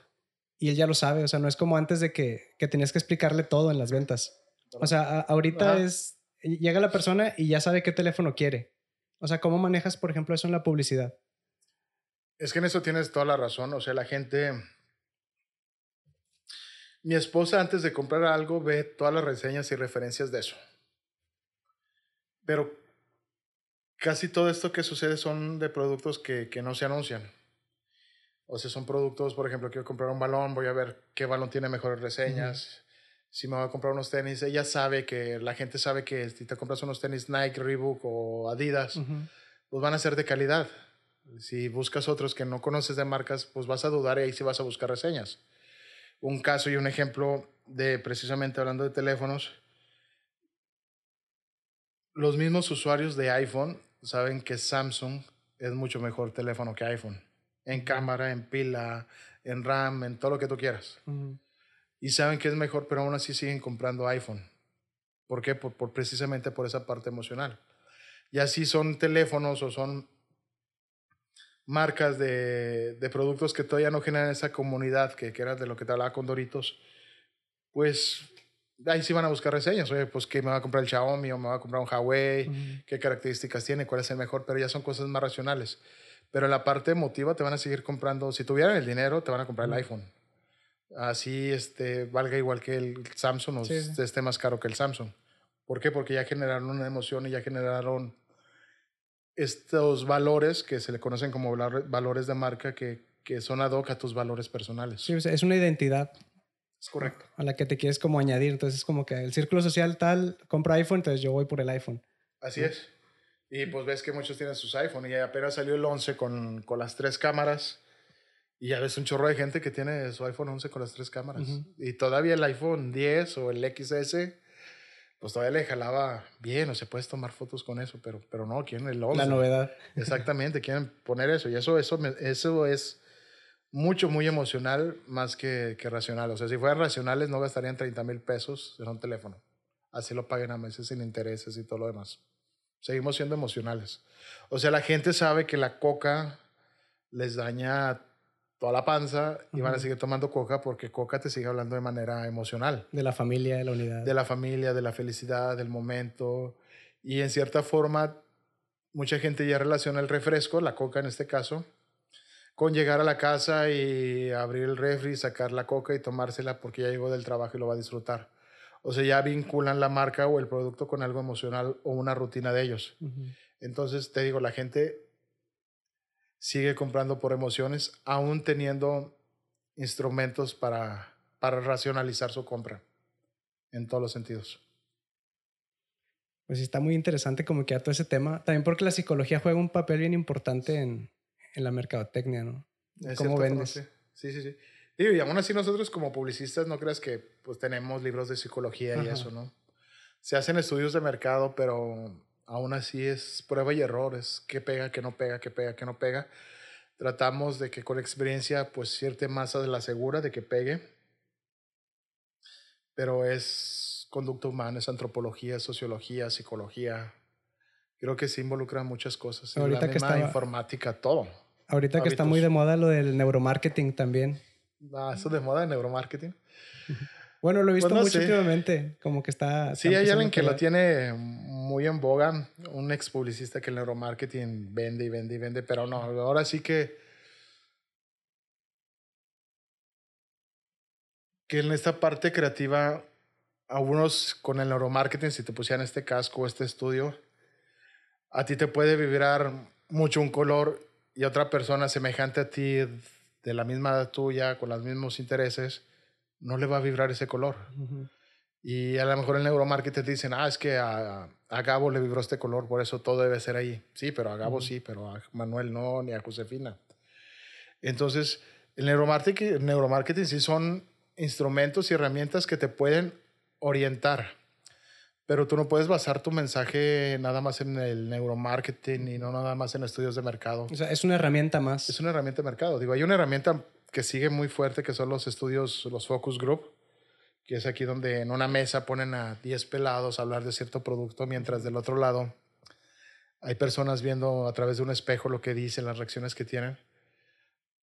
y él ya lo sabe. O sea, no es como antes de que, que tenías que explicarle todo en las ventas. O sea, ahorita es, llega la persona y ya sabe qué teléfono quiere. O sea, ¿cómo manejas, por ejemplo, eso en la publicidad? Es que en eso tienes toda la razón. O sea, la gente... Mi esposa antes de comprar algo ve todas las reseñas y referencias de eso. Pero casi todo esto que sucede son de productos que, que no se anuncian. O sea, son productos, por ejemplo, quiero comprar un balón, voy a ver qué balón tiene mejores reseñas. Si me voy a comprar unos tenis, ella sabe que, la gente sabe que si te compras unos tenis Nike, Reebok o Adidas, pues van a ser de calidad. Si buscas otros que no conoces de marcas, pues vas a dudar y ahí sí vas a buscar reseñas. Un caso y un ejemplo de precisamente hablando de teléfonos, los mismos usuarios de iPhone saben que Samsung es mucho mejor teléfono que iPhone. En cámara, en pila, en RAM, en todo lo que tú quieras. Y saben que es mejor, pero aún así siguen comprando iPhone. ¿Por qué? Por, precisamente por esa parte emocional. Y así son teléfonos o son marcas de, de productos que todavía no generan esa comunidad que, que era de lo que te hablaba con Doritos, pues ahí sí van a buscar reseñas. Oye, pues que me va a comprar el Xiaomi o me va a comprar un Huawei, qué características tiene, cuál es el mejor, pero ya son cosas más racionales. Pero en la parte emotiva te van a seguir comprando, si tuvieran el dinero, te van a comprar el iPhone. Así este, valga igual que el Samsung o esté más caro que el Samsung. ¿Por qué? Porque ya generaron una emoción y ya generaron estos valores que se le conocen como valores de marca que, que son ad hoc a tus valores personales. Sí, es una identidad. Es correcto. A la que te quieres como añadir. Entonces es como que el círculo social tal compra iPhone, entonces yo voy por el iPhone. Así es. Y pues ves que muchos tienen sus iPhone y apenas salió el 11 con, con las tres cámaras. Y ya ves un chorro de gente que tiene su iPhone 11 con las tres cámaras. Y todavía el iPhone 10 o el XS, pues todavía le jalaba bien, o se puedes tomar fotos con eso, pero, pero no, quieren el 11. La novedad. Exactamente, quieren poner eso. Y eso, eso, eso es mucho, muy emocional más que, que racional. O sea, si fueran racionales no gastarían 30 mil pesos en un teléfono. Así lo paguen a meses sin intereses y todo lo demás. Seguimos siendo emocionales. O sea, la gente sabe que la coca les daña toda la panza y van a seguir tomando coca porque coca te sigue hablando de manera emocional. De la familia, de la unidad. De la familia, de la felicidad, del momento. Y en cierta forma, mucha gente ya relaciona el refresco, la coca en este caso, con llegar a la casa y abrir el refri, sacar la coca y tomársela porque ya llegó del trabajo y lo va a disfrutar. O sea, ya vinculan la marca o el producto con algo emocional o una rutina de ellos. Entonces, te digo, la gente sigue comprando por emociones, aún teniendo instrumentos para, para racionalizar su compra en todos los sentidos. Pues está muy interesante como que a todo ese tema. También porque la psicología juega un papel bien importante en, en la mercadotecnia, ¿no? De ¿Cómo vendes? forma, Sí, sí, sí. sí. Digo, y aún así nosotros como publicistas no creas que pues tenemos libros de psicología y Ajá. eso, ¿no? Se hacen estudios de mercado, pero aún así es prueba y error, es qué pega, qué no pega, qué pega, qué no pega. Tratamos de que con experiencia pues cierta masa de la segura de que pegue, pero es conducta humana, es antropología, sociología, psicología. Creo que se involucran muchas cosas. Ahorita la que estaba- informática, todo. Ahorita que está muy de moda lo del neuromarketing también. Ah, eso de moda de neuromarketing. Bueno, lo he visto Pues no mucho sé. últimamente, como que está... Sí, hay alguien que lo tiene muy en boga, un ex publicista que el neuromarketing vende y vende y vende, pero no, ahora sí que que en esta parte creativa, algunos con el neuromarketing, si te pusieran este casco o este estudio, a ti te puede vibrar mucho un color y otra persona semejante a ti, de la misma edad tuya, con los mismos intereses, no le va a vibrar ese color. Y a lo mejor el neuromarketing te dicen, ah, es que a, a Gabo le vibró este color, por eso todo debe ser ahí. Sí, pero a Gabo sí, pero a Manuel no, ni a Josefina. Entonces, el neuromarketing, el neuromarketing sí son instrumentos y herramientas que te pueden orientar, pero tú no puedes basar tu mensaje nada más en el neuromarketing y no nada más en estudios de mercado. O sea, es una herramienta más. Es una herramienta de mercado. Digo, hay una herramienta que sigue muy fuerte que son los estudios, los focus group, que es aquí donde en una mesa ponen a 10 pelados a hablar de cierto producto, mientras del otro lado hay personas viendo a través de un espejo lo que dicen, las reacciones que tienen.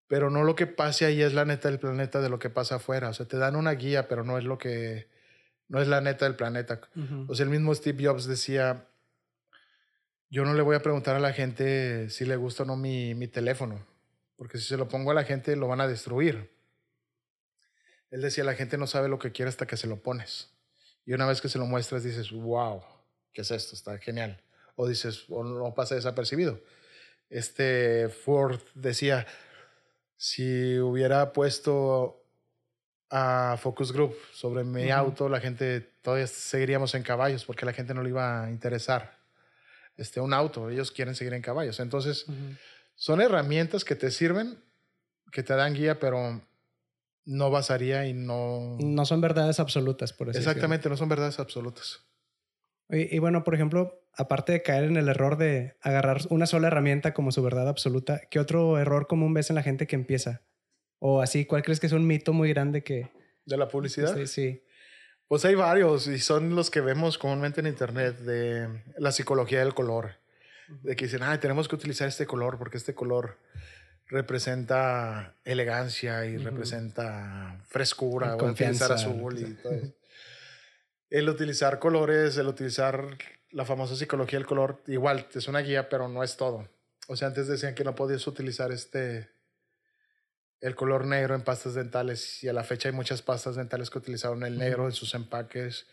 Pero no lo que pase ahí es la neta del planeta de lo que pasa afuera. O sea, te dan una guía, pero no es lo que, no es la neta del planeta. Ujú. O sea, el mismo Steve Jobs decía, yo no le voy a preguntar a la gente si le gusta o no mi, mi teléfono, porque si se lo pongo a la gente lo van a destruir. Él decía, la gente no sabe lo que quiere hasta que se lo pones. Y una vez que se lo muestras dices, wow, ¿qué es esto? Está genial. O dices, o no pasa desapercibido. Este Ford decía, si hubiera puesto a Focus Group sobre mi auto, la gente todavía seguiríamos en caballos porque la gente no le iba a interesar este, un auto. Ellos quieren seguir en caballos. Entonces. Son herramientas que te sirven, que te dan guía, pero no basaría y no... No son verdades absolutas, por decirlo. Exactamente, no son verdades absolutas. Y, y bueno, por ejemplo, aparte de caer en el error de agarrar una sola herramienta como su verdad absoluta, ¿qué otro error común ves en la gente que empieza? O así, ¿cuál crees que es un mito muy grande que... De la publicidad. Sí, sí. Pues hay varios y son los que vemos comúnmente en internet de la psicología del color. De que dicen, ah, tenemos que utilizar este color porque este color representa elegancia y Ujú. representa frescura. A utilizar azul y todo eso. El utilizar colores, el utilizar la famosa psicología del color, igual es una guía, pero no es todo. O sea, antes decían que no podías utilizar este el color negro en pastas dentales y a la fecha hay muchas pastas dentales que utilizaron el negro Ujú. en sus empaques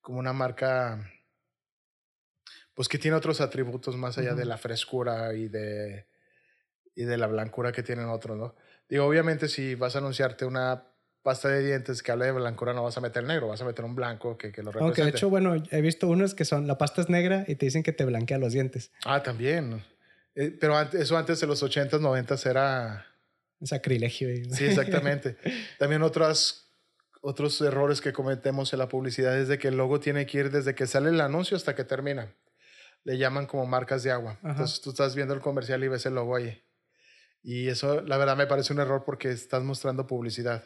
como una marca pues que tiene otros atributos más allá de Ujú. la frescura y de y de la blancura que tienen otros, ¿no? Digo, obviamente si vas a anunciarte una pasta de dientes que habla de blancura no vas a meter negro, vas a meter un blanco que, que lo represente. Aunque de hecho, bueno, he visto unos que son, la pasta es negra y te dicen que te blanquea los dientes. Ah, también. Eh, pero antes, eso antes de los 80s, 90s era sacrilegio. Sí, exactamente. También otras, otros errores que cometemos en la publicidad es de que el logo tiene que ir desde que sale el anuncio hasta que termina. Le llaman como marcas de agua. Ajá. Entonces tú estás viendo el comercial y ves el logo ahí. Y eso, la verdad, me parece un error porque estás mostrando publicidad.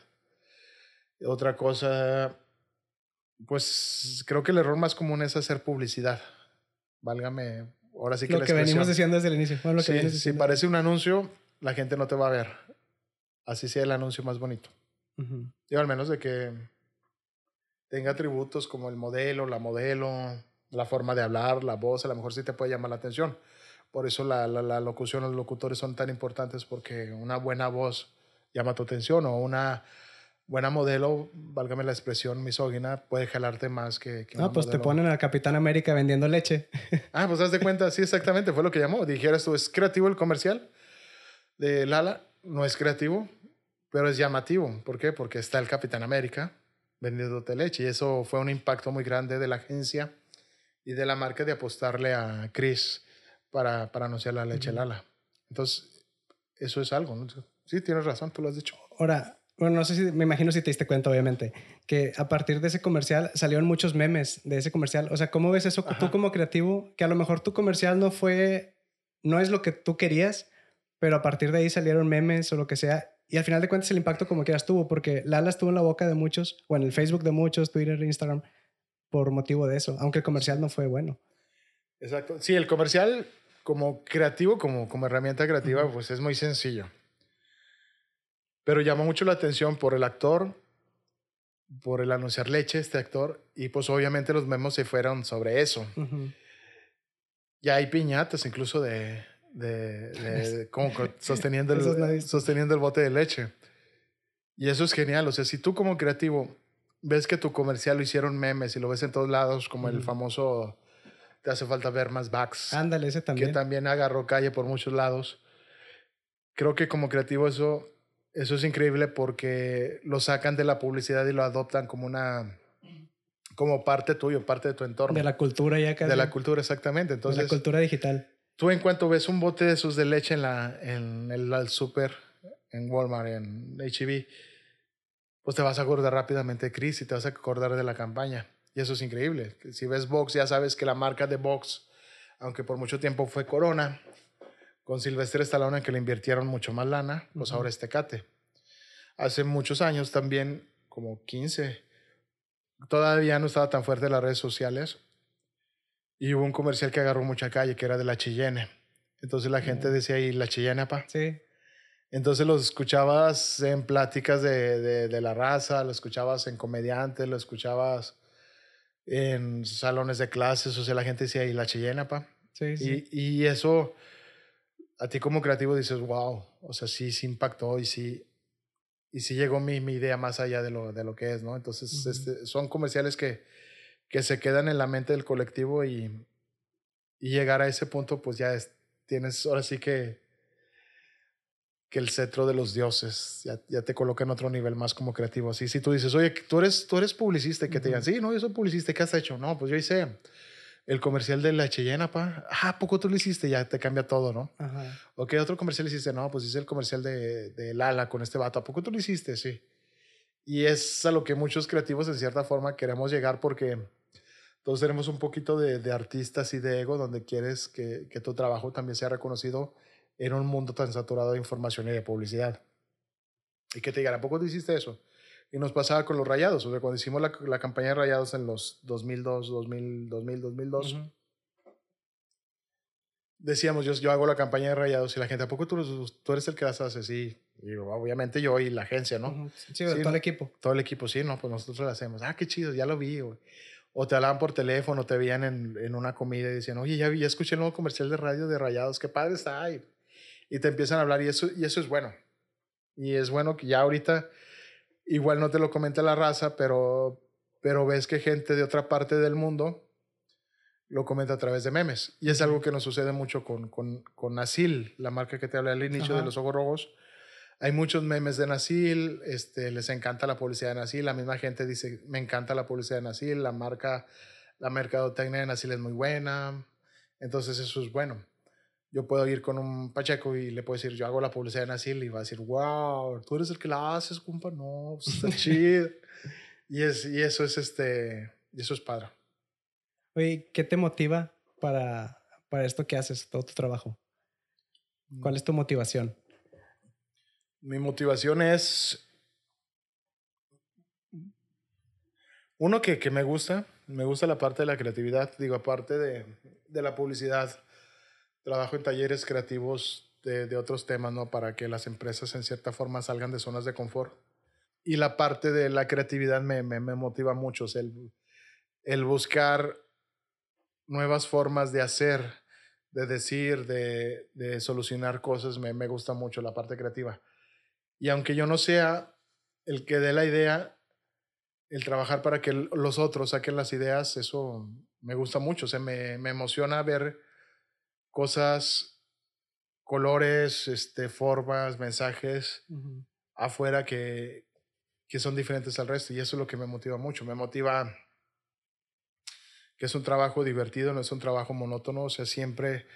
Otra cosa, pues creo que el error más común es hacer publicidad. Válgame, ahora sí que Lo la que venimos diciendo desde el inicio. Bueno, lo que Sí, vienes si parece un anuncio, la gente no te va a ver. Así sea el anuncio más bonito. Ujú. Digo, al menos de que tenga atributos como el modelo, la modelo, la forma de hablar, la voz, a lo mejor sí te puede llamar la atención. Por eso la, la, la locución, los locutores son tan importantes porque una buena voz llama tu atención o una buena modelo, válgame la expresión misógina, puede jalarte más que, que una pues te ponen al Capitán América vendiendo leche. Ah, pues haz de cuenta, sí, exactamente, fue lo que llamó. Dijeras tú, ¿es creativo el comercial de Lala? No es creativo, pero es llamativo. ¿Por qué? Porque está el Capitán América vendiéndote leche. Y eso fue un impacto muy grande de la agencia y de la marca de apostarle a Chris para, para anunciar la leche. Lala. Entonces, eso es algo. ¿no? Sí, tienes razón, tú lo has dicho. Ahora, bueno, no sé si, me imagino si te diste cuenta, obviamente, que a partir de ese comercial salieron muchos memes de ese comercial. O sea, ¿cómo ves eso Ajá. tú como creativo? Que a lo mejor tu comercial no fue, no es lo que tú querías, pero a partir de ahí salieron memes o lo que sea. Y al final de cuentas el impacto como quieras tuvo, porque Lala estuvo en la boca de muchos, o en el Facebook de muchos, Twitter, Instagram, por motivo de eso, aunque el comercial no fue bueno. Exacto. Sí, el comercial como creativo, como, como herramienta creativa, Ujú. pues es muy sencillo. Pero llamó mucho la atención por el actor, por el anunciar leche, este actor, y pues obviamente los memos se fueron sobre eso. Ujú. Ya hay piñatas incluso de, de, de- como co- sosteniendo el, sosteniendo el bote de leche. Y eso es genial. O sea, si tú como creativo ves que tu comercial lo hicieron memes y lo ves en todos lados, como el Ujú. famoso te hace falta ver más backs Ándale, ese también. que también agarró calle por muchos lados. Creo que como creativo eso, eso es increíble porque lo sacan de la publicidad y lo adoptan como una como parte tuyo, parte de tu entorno. de la cultura ya casi. De la cultura, exactamente. de Entonces, la cultura digital. tú en cuanto ves un bote de esos de leche en, la, en el, súper, en Walmart, en HEB, pues te vas a acordar rápidamente de Chris y te vas a acordar de la campaña. Y eso es increíble. Si ves Box, ya sabes que la marca de Box, aunque por mucho tiempo fue Corona, con Sylvester Stallone que le invirtieron mucho más lana, pues ahora es Tecate. Hace muchos años también, como 15, todavía no estaba tan fuerte las redes sociales y hubo un comercial que agarró mucha calle, que era de la Chillene. Entonces la gente Mm. decía ahí, la Chillene, pa. Sí. Entonces los escuchabas en pláticas de, de, de la raza, lo escuchabas en comediantes, lo escuchabas en salones de clases, o sea, la gente decía ahí, la Chillene, pa. Sí, sí. Y, y eso, a ti como creativo dices, wow, o sea, sí, sí impactó y sí, y sí llegó mi, mi idea más allá de lo, de lo que es, ¿no? Entonces, este, son comerciales que, que se quedan en la mente del colectivo y, y llegar a ese punto, pues ya es- tienes ahora sí que, que el cetro de los dioses ya, ya te coloca en otro nivel más como creativo. Así, si tú dices, oye, tú eres, tú eres publicista, que te digan, sí, no, yo soy publicista, ¿qué has hecho? No, pues yo hice el comercial de la Cheyenne, pa. Ah, ¿a poco tú lo hiciste? Ya te cambia todo, ¿no? Ajá. ¿O qué otro comercial hiciste? No, pues hice el comercial de, de Lala con este vato. ¿A poco tú lo hiciste? Sí. Y es a lo que muchos creativos, en cierta forma, queremos llegar porque todos tenemos un poquito de, de artistas y de ego donde quieres que, que tu trabajo también sea reconocido en un mundo tan saturado de información y de publicidad. Y que te digan, ¿a poco tú hiciste eso? Y nos pasaba con los rayados. O sea, cuando hicimos la, la campaña de rayados en los 2002, 2000, 2000 2002, Ujú. decíamos, yo, yo hago la campaña de rayados y la gente, ¿a poco tú, tú eres el que las hace? Sí, y obviamente yo y la agencia, ¿no? Ujú. Sí, de Sí, todo ¿no? el equipo. Todo el equipo, sí, no, pues nosotros lo hacemos. Ah, qué chido, ya lo vi, güey. O te hablaban por teléfono, te veían en, en una comida y decían, oye, ya vi, ya escuché el nuevo comercial de radio de Rayados, qué padre está. Y, y te empiezan a hablar y eso, y eso es bueno. Y es bueno que ya ahorita, igual no te lo comenta la raza, pero, pero ves que gente de otra parte del mundo lo comenta a través de memes. Y es algo que nos sucede mucho con, con, con Nasil, la marca que te hablé al inicio Ajá. de los ojos rojos. Hay muchos memes de Nasil, este, les encanta la publicidad de Nasil, la misma gente dice, me encanta la publicidad de Nasil, la marca, la mercadotecnia de Nasil es muy buena, entonces eso es bueno. Yo puedo ir con un Pacheco y le puedo decir, yo hago la publicidad de Nasil y va a decir, wow, tú eres el que la haces, compa, no, pues está chido. Y, es, y eso es este, y eso es padre. Oye, ¿qué te motiva para, para esto que haces, todo tu trabajo? ¿Cuál es tu motivación? Mi motivación es, uno que, que me gusta, me gusta la parte de la creatividad, digo, aparte de, de la publicidad, trabajo en talleres creativos de, de, otros temas, ¿no? Para que las empresas en cierta forma salgan de zonas de confort. Y la parte de la creatividad me, me, me motiva mucho, el, el buscar nuevas formas de hacer, de decir, de, de solucionar cosas, me, me, gusta mucho la parte creativa. Y aunque yo no sea el que dé la idea, el trabajar para que los otros saquen las ideas, eso me gusta mucho. O sea, me, me emociona ver cosas, colores, este, formas, mensajes uh -huh. afuera que, que son diferentes al resto. Y eso es lo que me motiva mucho. Me motiva que es un trabajo divertido, no es un trabajo monótono, o sea, siempre,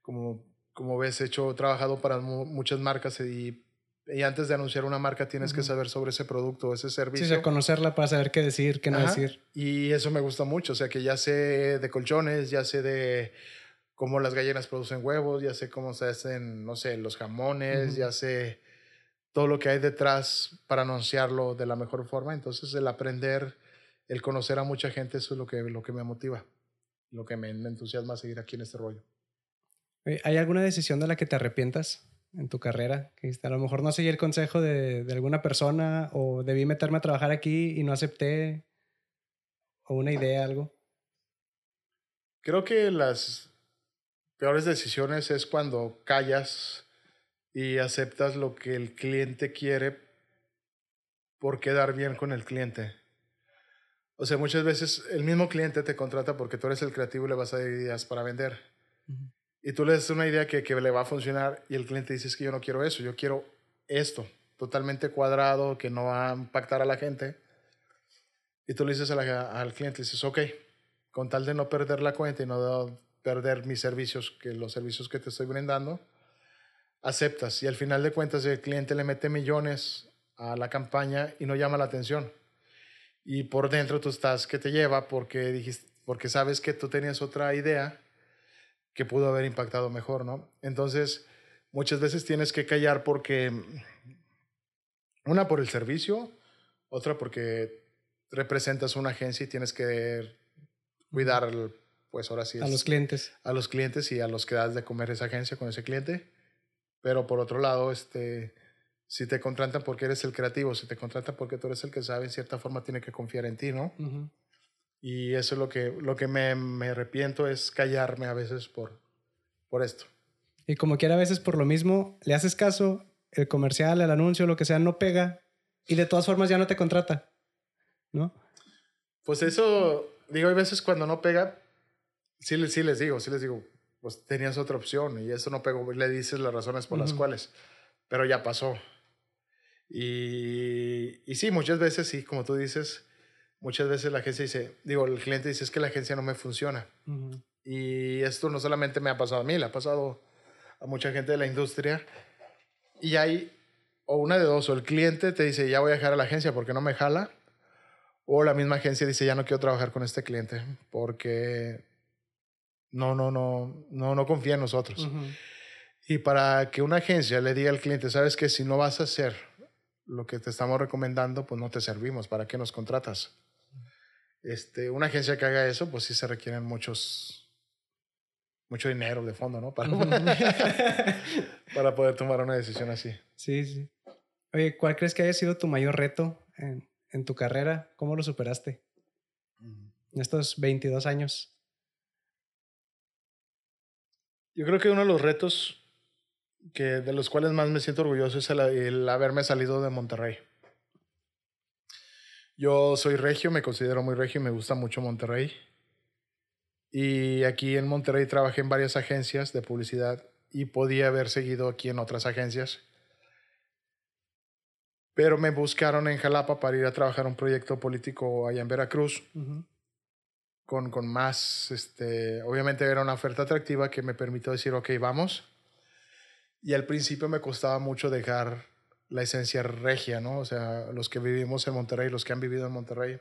como, como ves, he hecho, he trabajado para muchas marcas y, y antes de anunciar una marca tienes uh -huh. que saber sobre ese producto, ese servicio. Sí, o sea, conocerla para saber qué decir, qué no decir. Y eso me gusta mucho, o sea, que ya sé de colchones, ya sé de cómo las gallinas producen huevos, ya sé cómo se hacen, no sé, los jamones, uh -huh. ya sé todo lo que hay detrás para anunciarlo de la mejor forma, entonces el aprender el conocer a mucha gente, eso es lo que, lo que me motiva, lo que me, me entusiasma a seguir aquí en este rollo. ¿Hay alguna decisión de la que te arrepientas en tu carrera? Que a lo mejor no seguí el consejo de, de, alguna persona o debí meterme a trabajar aquí y no acepté o una idea, algo. Creo que las peores decisiones es cuando callas y aceptas lo que el cliente quiere por quedar bien con el cliente. O sea, muchas veces el mismo cliente te contrata porque tú eres el creativo y le vas a dar ideas para vender. Uh -huh. Y tú le das una idea que, que, le va a funcionar y el cliente dice, es que yo no quiero eso, yo quiero esto, totalmente cuadrado, que no va a impactar a la gente. Y tú le dices a la, al cliente, dices, ok, con tal de no perder la cuenta y no perder mis servicios, que los servicios que te estoy brindando, aceptas. Y al final de cuentas el cliente le mete millones a la campaña y no llama la atención y por dentro tú estás que te lleva porque dijiste, porque sabes que tú tenías otra idea que pudo haber impactado mejor, ¿no? Entonces, muchas veces tienes que callar porque una por el servicio, otra porque representas una agencia y tienes que cuidar pues ahora sí es, a los clientes. A los clientes y a los que das de comer esa agencia con ese cliente. Pero por otro lado, este si te contratan porque eres el creativo, si te contratan porque tú eres el que sabe, en cierta forma tiene que confiar en ti, ¿no? Uh -huh. Y eso es lo que, lo que me, me, arrepiento es callarme a veces por, por esto. Y como quiera, a veces por lo mismo, le haces caso, el comercial, el anuncio, lo que sea, no pega y de todas formas ya no te contrata, ¿no? Pues eso, digo, hay veces cuando no pega, sí, sí les digo, sí les digo, pues tenías otra opción y eso no pegó, le dices las razones por uh -huh. las cuales, pero ya pasó. Y, y, sí, muchas veces, sí, como tú dices, muchas veces la agencia dice, digo, el cliente dice, es que la agencia no me funciona. Uh -huh. Y esto no solamente me ha pasado a mí, le ha pasado a mucha gente de la industria. Y hay, o una de dos, o el cliente te dice, ya voy a dejar a la agencia porque no me jala, o la misma agencia dice, ya no quiero trabajar con este cliente porque no, no, no, no, no confía en nosotros. Uh -huh. Y para que una agencia le diga al cliente, sabes que si no vas a hacer lo que te estamos recomendando, pues no te servimos. ¿Para qué nos contratas? Este, una agencia que haga eso, pues sí se requieren muchos, mucho dinero de fondo, ¿no? Para, para poder tomar una decisión así. Sí, sí. Oye, ¿cuál crees que haya sido tu mayor reto en, en tu carrera? ¿Cómo lo superaste? En estos 22 años. Yo creo que uno de los retos que de los cuales más me siento orgulloso es el, haberme salido de Monterrey. Yo soy regio, me considero muy regio y me gusta mucho Monterrey. Y aquí en Monterrey trabajé en varias agencias de publicidad y podía haber seguido aquí en otras agencias. Pero me buscaron en Jalapa para ir a trabajar un proyecto político allá en Veracruz. Con, con más, este, obviamente era una oferta atractiva que me permitió decir, ok, vamos. Y al principio me costaba mucho dejar la esencia regia, ¿no? O sea, los que vivimos en Monterrey, los que han vivido en Monterrey,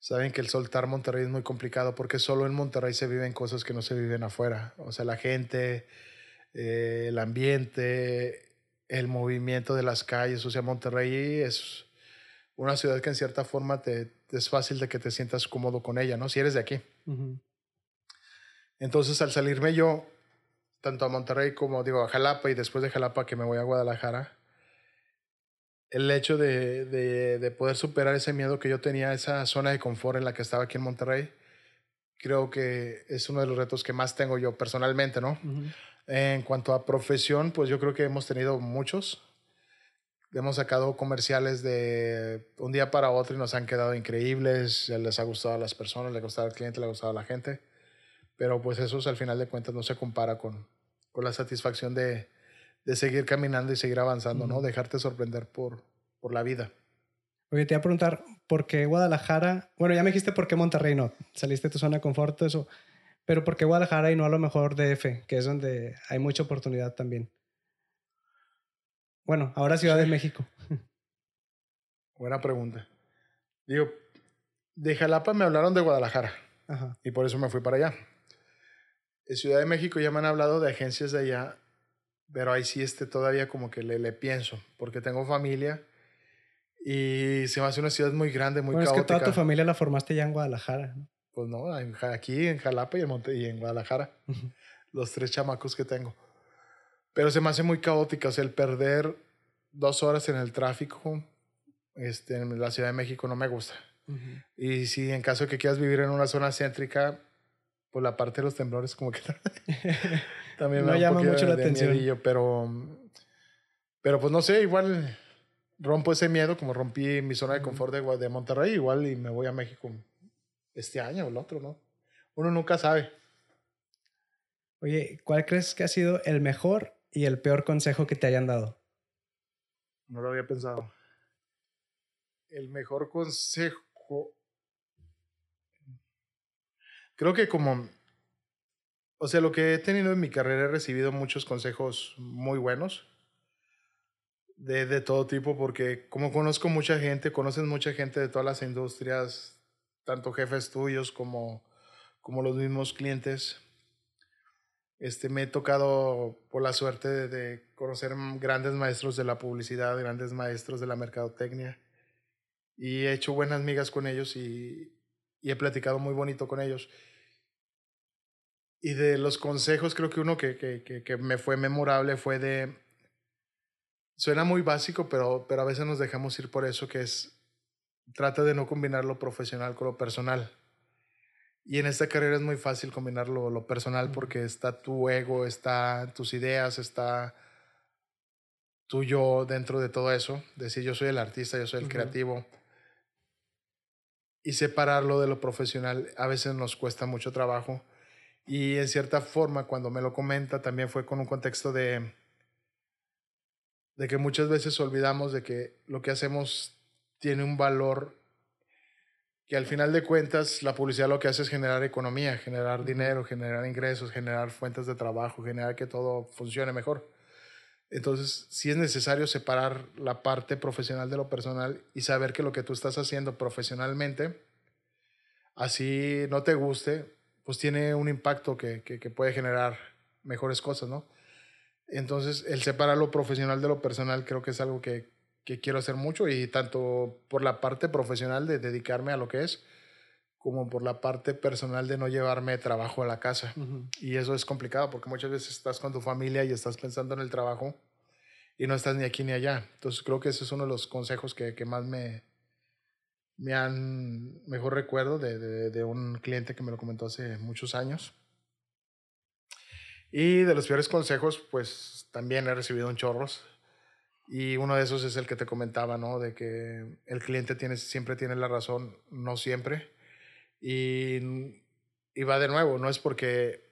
saben que el soltar Monterrey es muy complicado porque solo en Monterrey se viven cosas que no se viven afuera. O sea, la gente, eh, el ambiente, el movimiento de las calles. O sea, Monterrey es una ciudad que en cierta forma te, es fácil de que te sientas cómodo con ella, ¿no? Si eres de aquí. Entonces, al salirme yo, tanto a Monterrey como, digo, a Jalapa y después de Jalapa que me voy a Guadalajara, el hecho de, de, poder superar ese miedo que yo tenía, esa zona de confort en la que estaba aquí en Monterrey, creo que es uno de los retos que más tengo yo personalmente, ¿no? En cuanto a profesión, pues yo creo que hemos tenido muchos. Hemos sacado comerciales de un día para otro y nos han quedado increíbles. Les ha gustado a las personas, le ha gustado al cliente, le ha gustado a la gente. Pero pues eso al final de cuentas no se compara con, con la satisfacción de, de seguir caminando y seguir avanzando, ¿no? Dejarte sorprender por, por la vida. Oye, te iba a preguntar, ¿por qué Guadalajara? Bueno, ya me dijiste por qué Monterrey no. Saliste de tu zona de confort, eso. Pero ¿por qué Guadalajara y no a lo mejor DF, que es donde hay mucha oportunidad también? Bueno, ahora Ciudad de México. Buena pregunta. Digo, de Jalapa me hablaron de Guadalajara. Y por eso me fui para allá. En Ciudad de México ya me han hablado de agencias de allá, pero ahí sí este todavía como que le, le pienso, porque tengo familia y se me hace una ciudad muy grande, muy bueno, caótica. Es que toda tu familia la formaste ya en Guadalajara. ¿no? Pues no, aquí en Jalapa y en, Monte y en Guadalajara. los tres chamacos que tengo. Pero se me hace muy caótica, o sea, el perder dos horas en el tráfico este, en la Ciudad de México no me gusta. Y si en caso de que quieras vivir en una zona céntrica, pues la parte de los temblores como que también me llama mucho la atención. pero, pero pues no sé, igual rompo ese miedo como rompí mi zona de confort de, de Monterrey, igual y me voy a México este año o el otro, ¿no? Uno nunca sabe. Oye, ¿cuál crees que ha sido el mejor y el peor consejo que te hayan dado? No lo había pensado. El mejor consejo. Creo que como. O sea, lo que he tenido en mi carrera he recibido muchos consejos muy buenos. De, de todo tipo, porque como conozco mucha gente, conoces mucha gente de todas las industrias, tanto jefes tuyos como, como los mismos clientes. Este, me he tocado por la suerte de, conocer grandes maestros de la publicidad, grandes maestros de la mercadotecnia y he hecho buenas migas con ellos y, y he platicado muy bonito con ellos. Y de los consejos, creo que uno que, que, que, me fue memorable fue de, suena muy básico, pero, pero a veces nos dejamos ir por eso, que es trata de no combinar lo profesional con lo personal. Y en esta carrera es muy fácil combinar lo, personal porque está tu ego, está tus ideas, está tu yo dentro de todo eso. Decir yo soy el artista, yo soy el creativo. Y separarlo de lo profesional a veces nos cuesta mucho trabajo. Y en cierta forma, cuando me lo comenta, también fue con un contexto de, de que muchas veces olvidamos de que lo que hacemos tiene un valor que al final de cuentas la publicidad lo que hace es generar economía, generar dinero, generar ingresos, generar fuentes de trabajo, generar que todo funcione mejor. Entonces, sí es necesario separar la parte profesional de lo personal y saber que lo que tú estás haciendo profesionalmente, así no te guste, pues tiene un impacto que, que, que puede generar mejores cosas, ¿no? Entonces, el separar lo profesional de lo personal creo que es algo que, que quiero hacer mucho y tanto por la parte profesional de dedicarme a lo que es, como por la parte personal de no llevarme trabajo a la casa. Y eso es complicado porque muchas veces estás con tu familia y estás pensando en el trabajo y no estás ni aquí ni allá. Entonces creo que ese es uno de los consejos que, que más me, me han, mejor recuerdo de, de, de, un cliente que me lo comentó hace muchos años. Y de los peores consejos, pues también he recibido un chorros. Y uno de esos es el que te comentaba, ¿no? De que el cliente tiene, siempre tiene la razón, no siempre. Y, y va de nuevo, no es porque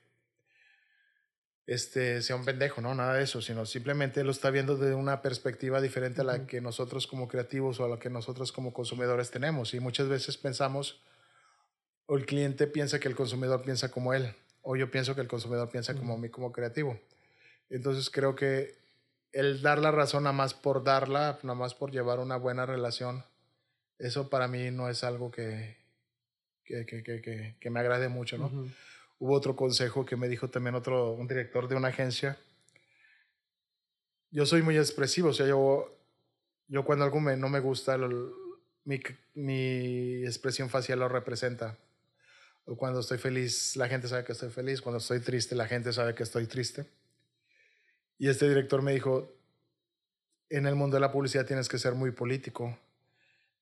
este, sea un pendejo, ¿no? Nada de eso, sino simplemente lo está viendo de una perspectiva diferente a la que nosotros como creativos o a la que nosotros como consumidores tenemos. Y muchas veces pensamos, o el cliente piensa que el consumidor piensa como él, o yo pienso que el consumidor piensa como mí como creativo. Entonces creo que el dar la razón nada más por darla, nada más por llevar una buena relación, eso para mí no es algo que, que, que, que, que me agrade mucho, ¿no? Hubo otro consejo que me dijo también otro, un director de una agencia. yo soy muy expresivo, o sea, yo, yo cuando algo me, no me gusta, mi, mi expresión facial lo representa. O cuando estoy feliz, la gente sabe que estoy feliz. Cuando estoy triste, la gente sabe que estoy triste. Y este director me dijo, en el mundo de la publicidad tienes que ser muy político.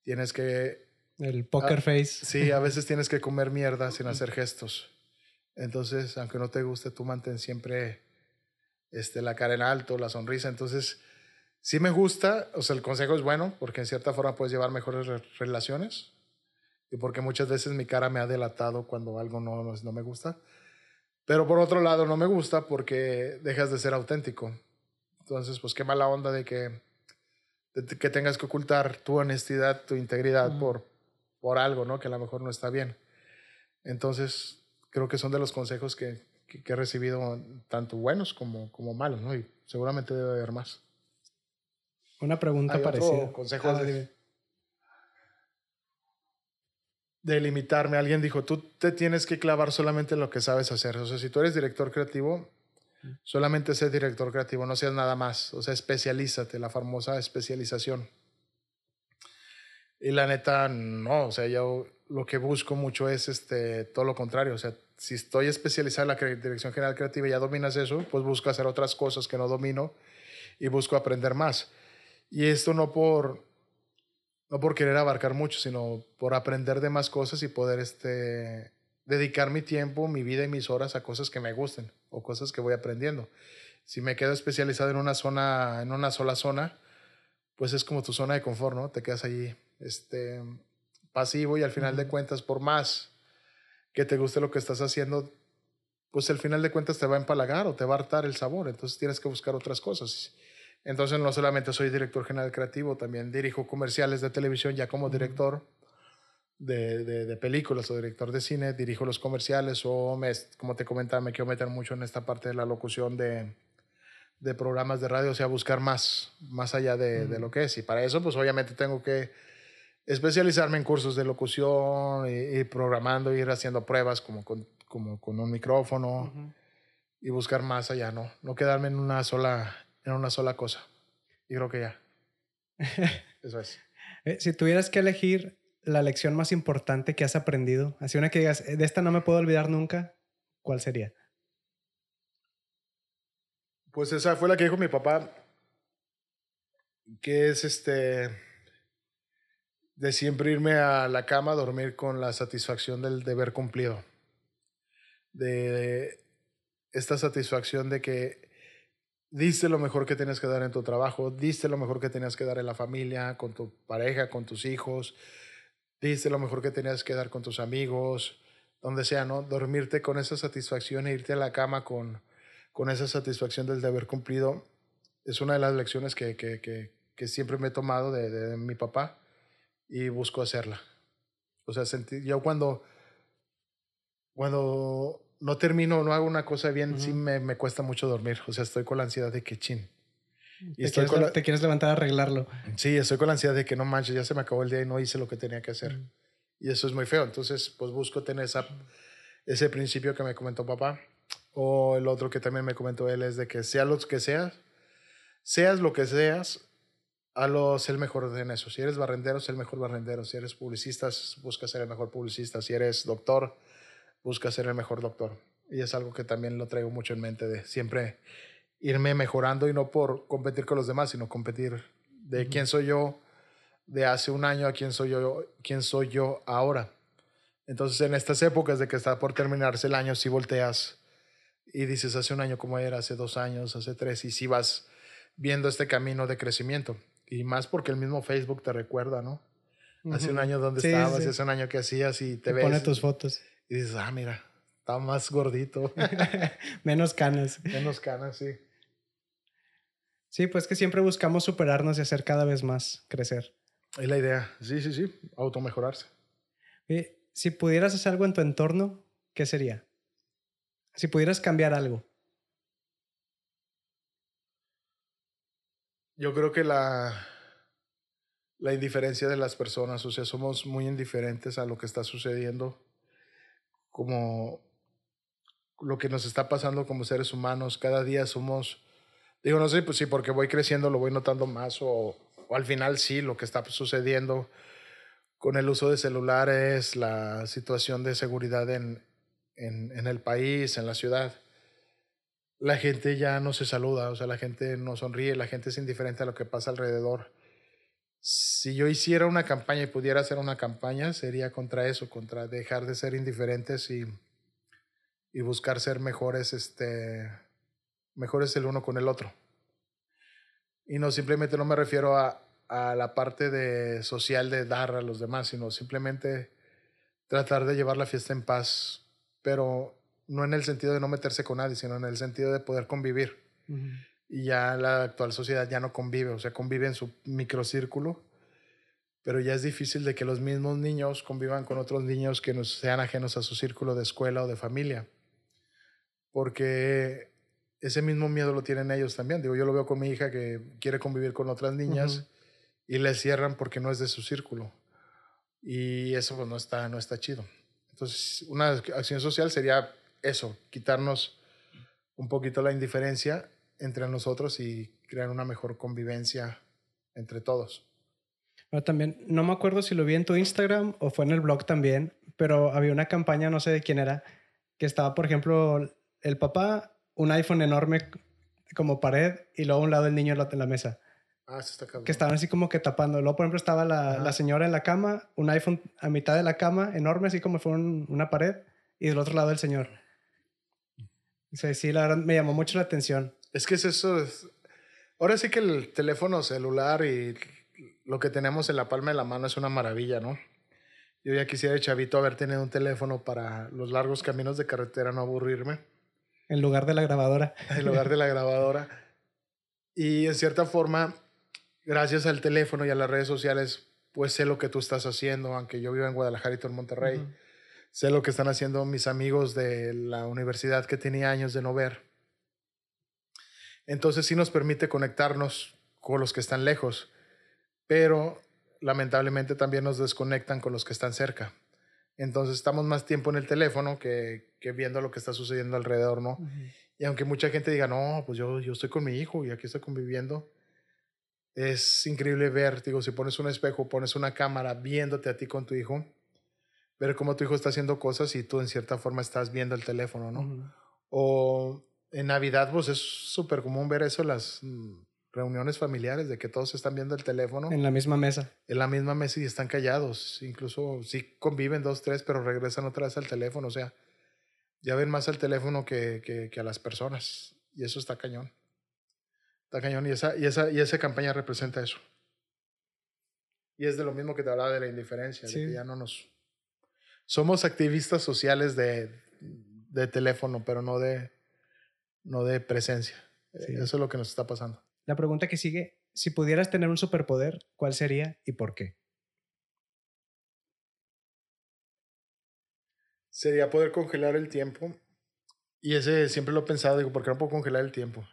Tienes que... El poker face. Sí, a veces tienes que comer mierda sin hacer gestos. Entonces, aunque no te guste, tú mantén siempre este, la cara en alto, la sonrisa. Entonces, sí me gusta, o sea, el consejo es bueno porque en cierta forma puedes llevar mejores relaciones y porque muchas veces mi cara me ha delatado cuando algo no, no me gusta. Pero por otro lado, no me gusta porque dejas de ser auténtico. Entonces, pues qué mala onda de que, que tengas que ocultar tu honestidad, tu integridad por, por algo, ¿no? Que a lo mejor no está bien. Entonces, creo que son de los consejos que, que, he recibido, tanto buenos como, como malos, ¿no? Y seguramente debe haber más. Una pregunta parecida. Consejo ah, de, de limitarme. Alguien dijo, tú te tienes que clavar solamente en lo que sabes hacer. O sea, si tú eres director creativo, solamente sé director creativo, no seas nada más. O sea, especialízate, la famosa especialización. Y la neta, no, o sea, yo lo que busco mucho es este, todo lo contrario. O sea, si estoy especializado en la dirección general creativa y ya dominas eso, pues busco hacer otras cosas que no domino y busco aprender más. Y esto no por, no por querer abarcar mucho, sino por aprender de más cosas y poder este, dedicar mi tiempo, mi vida y mis horas a cosas que me gusten o cosas que voy aprendiendo. Si me quedo especializado en una zona, en una sola zona, pues es como tu zona de confort, ¿no? Te quedas ahí este, pasivo y al final de cuentas, por más que te guste lo que estás haciendo, pues al final de cuentas te va a empalagar o te va a hartar el sabor. Entonces tienes que buscar otras cosas. Entonces no solamente soy director general creativo, también dirijo comerciales de televisión ya como director de, de, películas o director de cine, dirijo los comerciales o, me, como te comentaba, me quiero meter mucho en esta parte de la locución de, de programas de radio, o sea, buscar más, más allá de, de, lo que es. Y para eso, pues obviamente tengo que especializarme en cursos de locución y, programando, ir haciendo pruebas como con, como con un micrófono y buscar más allá, ¿no? No quedarme en una sola en una sola cosa. Y creo que ya. Eso es. Eh, si tuvieras que elegir la lección más importante que has aprendido, así una que digas, eh, de esta no me puedo olvidar nunca, ¿cuál sería? Pues esa fue la que dijo mi papá, que es este, de siempre irme a la cama a dormir con la satisfacción del deber cumplido. De esta satisfacción de que diste lo mejor que tenías que dar en tu trabajo, diste lo mejor que tenías que dar en la familia, con tu pareja, con tus hijos, diste lo mejor que tenías que dar con tus amigos, donde sea, ¿no? Dormirte con esa satisfacción e irte a la cama con, con esa satisfacción del deber cumplido es una de las lecciones que, que, que, siempre me he tomado de, de, mi papá y busco hacerla. O sea, yo cuando, cuando no termino, no hago una cosa bien, sí me, me, cuesta mucho dormir. O sea, estoy con la ansiedad de que chin. Y te, estoy quieres, te quieres levantar a arreglarlo. Sí, estoy con la ansiedad de que no manches, ya se me acabó el día y no hice lo que tenía que hacer. Y eso es muy feo. Entonces, pues busco tener esa, ese principio que me comentó papá. O el otro que también me comentó él es de que sea lo que seas, seas lo que seas, a lo ser el mejor en eso. Si eres barrendero, sé el mejor barrendero. Si eres publicista, busca ser el mejor publicista. Si eres doctor, busca ser el mejor doctor. Y es algo que también lo traigo mucho en mente, de siempre irme mejorando y no por competir con los demás, sino competir de quién soy yo de hace un año a quién soy yo, quién soy yo ahora. Entonces, en estas épocas de que está por terminarse el año, si volteas y dices hace un año como era, hace dos años, hace tres, y si vas viendo este camino de crecimiento. Y más porque el mismo Facebook te recuerda, ¿no? Hace un año donde estabas, hace un año que hacías y te, ves. Pone tus fotos. Y dices, ah, mira, está más gordito. Menos canas. Menos canas, sí. Sí, pues que siempre buscamos superarnos y hacer cada vez más, crecer. Es la idea. Sí, sí, sí. Automejorarse. Y si pudieras hacer algo en tu entorno, ¿qué sería? Si pudieras cambiar algo. Yo creo que la, la indiferencia de las personas, o sea, somos muy indiferentes a lo que está sucediendo como lo que nos está pasando como seres humanos. Cada día somos Digo, no sé, pues sí, porque voy creciendo lo voy notando más o, o al final sí, lo que está sucediendo con el uso de celulares, la situación de seguridad en, en, en, el país, en la ciudad, la gente ya no se saluda, o sea, la gente no sonríe, la gente es indiferente a lo que pasa alrededor. Si yo hiciera una campaña y pudiera hacer una campaña, sería contra eso, contra dejar de ser indiferentes y, y buscar ser mejores, este, mejores el uno con el otro. Y no simplemente no me refiero a, a la parte de social de dar a los demás, sino simplemente tratar de llevar la fiesta en paz, pero no en el sentido de no meterse con nadie, sino en el sentido de poder convivir. Y ya la actual sociedad ya no convive, o sea, convive en su microcírculo, pero ya es difícil de que los mismos niños convivan con otros niños que no sean ajenos a su círculo de escuela o de familia, porque ese mismo miedo lo tienen ellos también. Digo, yo lo veo con mi hija que quiere convivir con otras niñas. Uh -huh y le cierran porque no es de su círculo. Y eso pues, no, está, no está chido. Entonces, una acción social sería eso, quitarnos un poquito la indiferencia entre nosotros y crear una mejor convivencia entre todos. Pero también, no me acuerdo si lo vi en tu Instagram o fue en el blog también, pero había una campaña, no sé de quién era, que estaba, por ejemplo, el papá, un iPhone enorme como pared y luego a un lado el niño en la mesa. Ah, eso está cabrón. Que estaban así como que tapando. Luego, por ejemplo, estaba la, la, señora en la cama, un iPhone a mitad de la cama, enorme, así como fue un, una pared, y del otro lado el señor. O sea, sí, la verdad me llamó mucho la atención. Es que es eso. Es... Ahora sí que el teléfono celular y lo que tenemos en la palma de la mano es una maravilla, ¿no? Yo ya quisiera, chavito, haber tenido un teléfono para los largos caminos de carretera, no aburrirme. En lugar de la grabadora. En lugar de la grabadora. Y en cierta forma, gracias al teléfono y a las redes sociales, pues sé lo que tú estás haciendo, aunque yo vivo en Guadalajara y tú en Monterrey. Uh -huh. Sé lo que están haciendo mis amigos de la universidad que tenía años de no ver. Entonces sí nos permite conectarnos con los que están lejos, pero lamentablemente también nos desconectan con los que están cerca. Entonces estamos más tiempo en el teléfono que, que viendo lo que está sucediendo alrededor, ¿no? Uh -huh. Y aunque mucha gente diga, no, pues yo, yo estoy con mi hijo y aquí estoy conviviendo, es increíble ver, digo, si pones un espejo, pones una cámara viéndote a ti con tu hijo, ver cómo tu hijo está haciendo cosas y tú en cierta forma estás viendo el teléfono, ¿no? Uh -huh. O en Navidad, pues es súper común ver eso en las mm, reuniones familiares, de que todos están viendo el teléfono. En la misma mesa. En la misma mesa y están callados. Incluso sí conviven dos, tres, pero regresan otra vez al teléfono. O sea, ya ven más al teléfono que, que, que a las personas. Y eso está cañón. Está cañón. Y esa, y, esa, y esa campaña representa eso. Y es de lo mismo que te hablaba de la indiferencia, sí. de que ya no nos... Somos activistas sociales de, de teléfono, pero no de, no de presencia. Sí. Eso es lo que nos está pasando. La pregunta que sigue, si pudieras tener un superpoder, ¿cuál sería y por qué? Sería poder congelar el tiempo. Y ese siempre lo he pensado, digo, ¿por qué no puedo congelar el tiempo?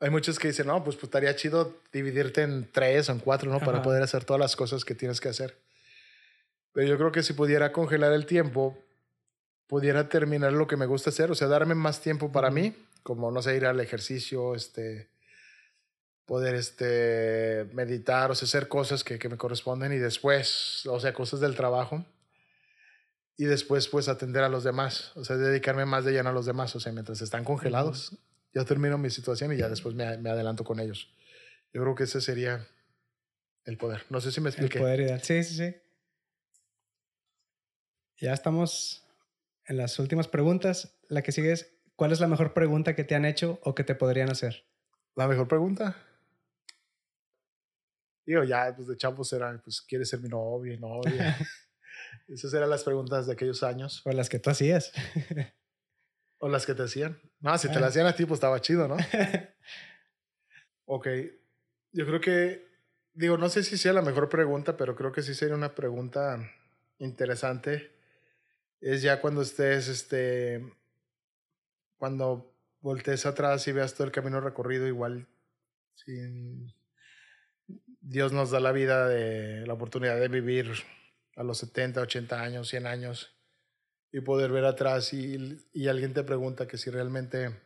Hay muchos que dicen, no, pues, pues estaría chido dividirte en tres o en cuatro, ¿no? Ajá. Para poder hacer todas las cosas que tienes que hacer. Pero yo creo que si pudiera congelar el tiempo, pudiera terminar lo que me gusta hacer, o sea, darme más tiempo para mí, como, no sé, ir al ejercicio, este, poder este, meditar, o sea, hacer cosas que, que me corresponden y después, o sea, cosas del trabajo. Y después, pues, atender a los demás, o sea, dedicarme más de lleno a los demás, o sea, mientras están congelados, uh -huh. yo termino mi situación y ya después me, me adelanto con ellos. Yo creo que ese sería el poder. No sé si me expliqué. El poder ideal. Sí, sí, sí. Ya estamos en las últimas preguntas. La que sigue es, ¿cuál es la mejor pregunta que te han hecho o que te podrían hacer? ¿La mejor pregunta? Digo, ya, pues de chavos era, pues, ¿quieres ser mi novia, novia? Esas eran las preguntas de aquellos años. O las que tú hacías. o las que te hacían. No, si te las hacían a ti, pues estaba chido, ¿no? ok. Yo creo que, digo, no sé si sea la mejor pregunta, pero creo que sí sería una pregunta interesante. Es ya cuando estés, este, cuando voltees atrás y veas todo el camino recorrido, igual, sin... Dios nos da la vida de la oportunidad de vivir a los 70, 80 años, 100 años y poder ver atrás y, y alguien te pregunta que si realmente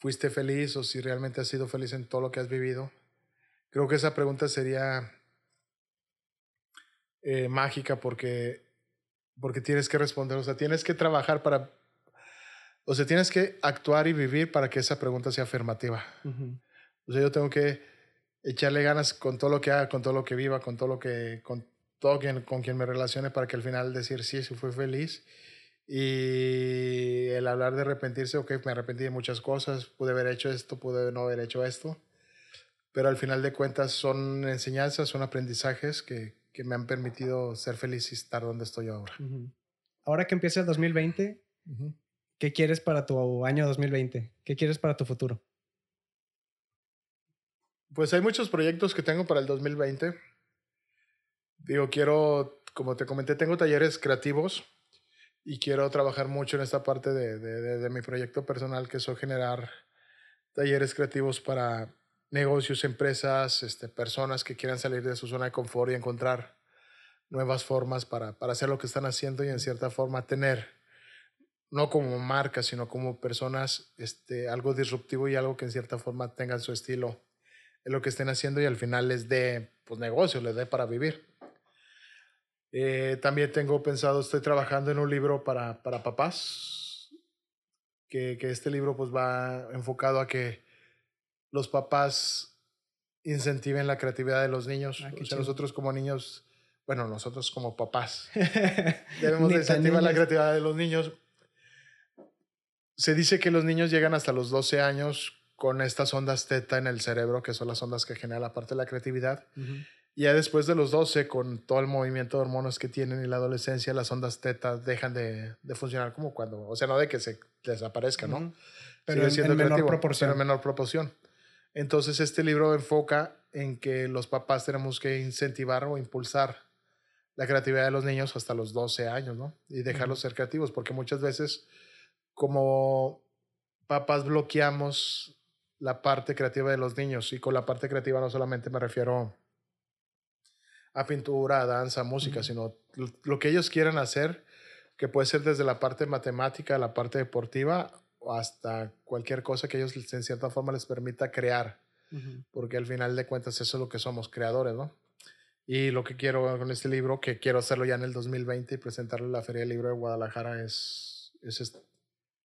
fuiste feliz o si realmente has sido feliz en todo lo que has vivido. Creo que esa pregunta sería eh, mágica porque, porque tienes que responder, o sea, tienes que trabajar para, o sea, tienes que actuar y vivir para que esa pregunta sea afirmativa. O sea, yo tengo que echarle ganas con todo lo que haga, con todo lo que viva, con todo lo que, con todo quien, con quien me relacione para que al final decir sí, sí fui feliz. Y el hablar de arrepentirse, ok, me arrepentí de muchas cosas, pude haber hecho esto, pude no haber hecho esto, pero al final de cuentas son enseñanzas, son aprendizajes que, que me han permitido ser feliz y estar donde estoy ahora. Ahora que empieza el 2020, ¿qué quieres para tu año 2020? ¿Qué quieres para tu futuro? Pues hay muchos proyectos que tengo para el 2020. Digo, quiero, como te comenté, tengo talleres creativos y quiero trabajar mucho en esta parte de, de, mi proyecto personal, que es generar talleres creativos para negocios, empresas, este, personas que quieran salir de su zona de confort y encontrar nuevas formas para, para hacer lo que están haciendo y en cierta forma tener, no como marca, sino como personas, este, algo disruptivo y algo que en cierta forma tengan su estilo en lo que estén haciendo y al final les dé pues, negocio, les dé para vivir. Eh, también tengo pensado, estoy trabajando en un libro para, para papás, que, que este libro pues va enfocado a que los papás incentiven la creatividad de los niños. Ah, o sea, nosotros como niños, bueno, nosotros como papás, debemos incentivar la creatividad de los niños. Se dice que los niños llegan hasta los 12 años con estas ondas teta en el cerebro, que son las ondas que generan la parte de la creatividad. Y ya después de los 12, con todo el movimiento de hormonas que tienen y la adolescencia, las ondas teta dejan de, de funcionar como cuando, o sea, no de que se desaparezcan, ¿no? Pero en, menor proporción. en menor proporción. Entonces, este libro enfoca en que los papás tenemos que incentivar o impulsar la creatividad de los niños hasta los 12 años, ¿no? Y dejarlos ser creativos, porque muchas veces, como papás, bloqueamos la parte creativa de los niños. Y con la parte creativa no solamente me refiero a pintura, a danza, música, sino lo que ellos quieran hacer, que puede ser desde la parte matemática, la parte deportiva, hasta cualquier cosa que ellos en cierta forma les permita crear. Porque al final de cuentas eso es lo que somos, creadores, ¿no? Y lo que quiero con este libro, que quiero hacerlo ya en el 2020 y presentarlo en la Feria del Libro de Guadalajara, es, es,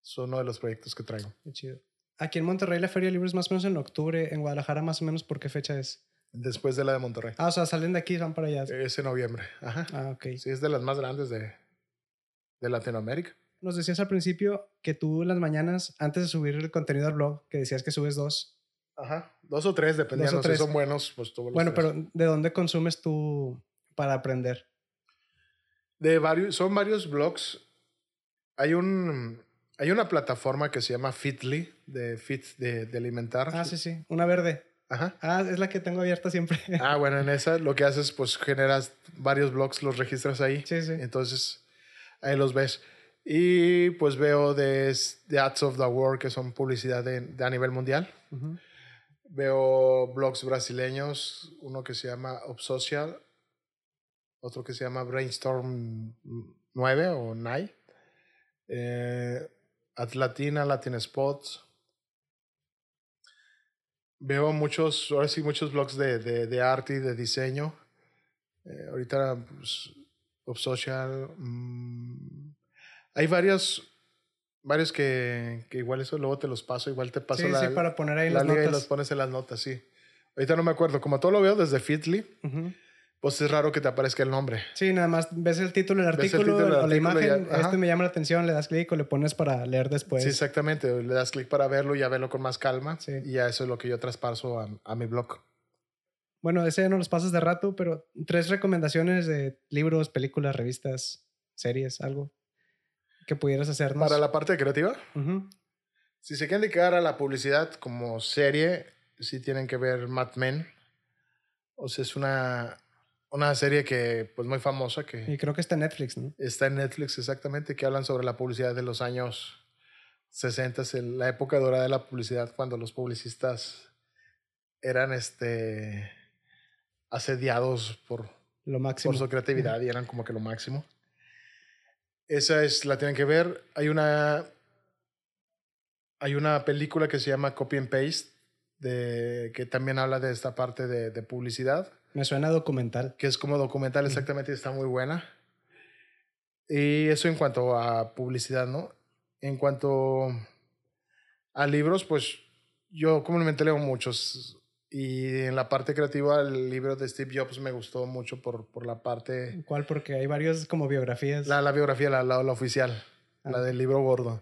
es uno de los proyectos que traigo. Qué chido. Aquí en Monterrey la Feria de Libros más o menos en octubre, en Guadalajara más o menos por qué fecha es. Después de la de Monterrey. Ah, o sea, salen de aquí y van para allá. Es en noviembre. Ajá. Ah, ok. Sí, es de las más grandes de, de Latinoamérica. Nos decías al principio que tú en las mañanas, antes de subir el contenido al blog, que decías que subes dos. Ajá. Dos o tres, dependiendo. Si son buenos, pues tú Bueno, pero ¿de dónde consumes tú para aprender? De varios, son varios blogs. Hay un, hay una plataforma que se llama Fitly, de Fit, de, de alimentar. Ah, sí, sí. Una verde. Ajá. Ah, es la que tengo abierta siempre. Ah, bueno, en esa lo que haces, pues generas varios blogs, los registras ahí. Sí, sí. Entonces, ahí los ves. Y pues veo de, de Ads of the World, que son publicidad de, a nivel mundial. Veo blogs brasileños, uno que se llama Obsocial, otro que se llama Brainstorm 9 o 9. Eh, Atlatina, Latin Spots. Veo muchos, ahora sí, muchos blogs de, de, de arte y de diseño. Eh, ahorita, pues, Social. Mm, hay varios, varios que, que, igual eso luego te los paso, igual te paso sí, la, sí, para poner ahí la las notas. y los pones en las notas, sí. Ahorita no me acuerdo, como todo lo veo desde Fitly. Pues es raro que te aparezca el nombre. Sí, nada más ves el título del artículo, o la imagen, este me llama la atención, le das clic o le pones para leer después. Sí, exactamente, le das clic para verlo y ya verlo con más calma. Sí. Y ya eso es lo que yo traspaso a, a mi blog. Bueno, ese no los pasas de rato, pero tres recomendaciones de libros, películas, revistas, series, algo que pudieras hacernos. Para la parte creativa, uh -huh. si se quieren dedicar a la publicidad como serie, sí tienen que ver Mad Men. O sea, es una, una serie que, pues, muy famosa. Que y creo que está en Netflix, ¿no? Está en Netflix, exactamente, que hablan sobre la publicidad de los años 60, la época dorada de la publicidad, cuando los publicistas eran este, asediados por, lo máximo. por su creatividad y eran como que lo máximo. Esa es, la tienen que ver. Hay una, Hay una película que se llama Copy and Paste, de, que también habla de esta parte de, de publicidad, Me suena documental. que es como documental exactamente y está muy buena. Y eso en cuanto a publicidad, ¿no? En cuanto a libros, pues yo comúnmente leo muchos. Y en la parte creativa, el libro de Steve Jobs me gustó mucho por, por la parte ¿Cuál? Porque hay varios como biografías. La, la biografía, la, la, la oficial, Ah. la del libro gordo.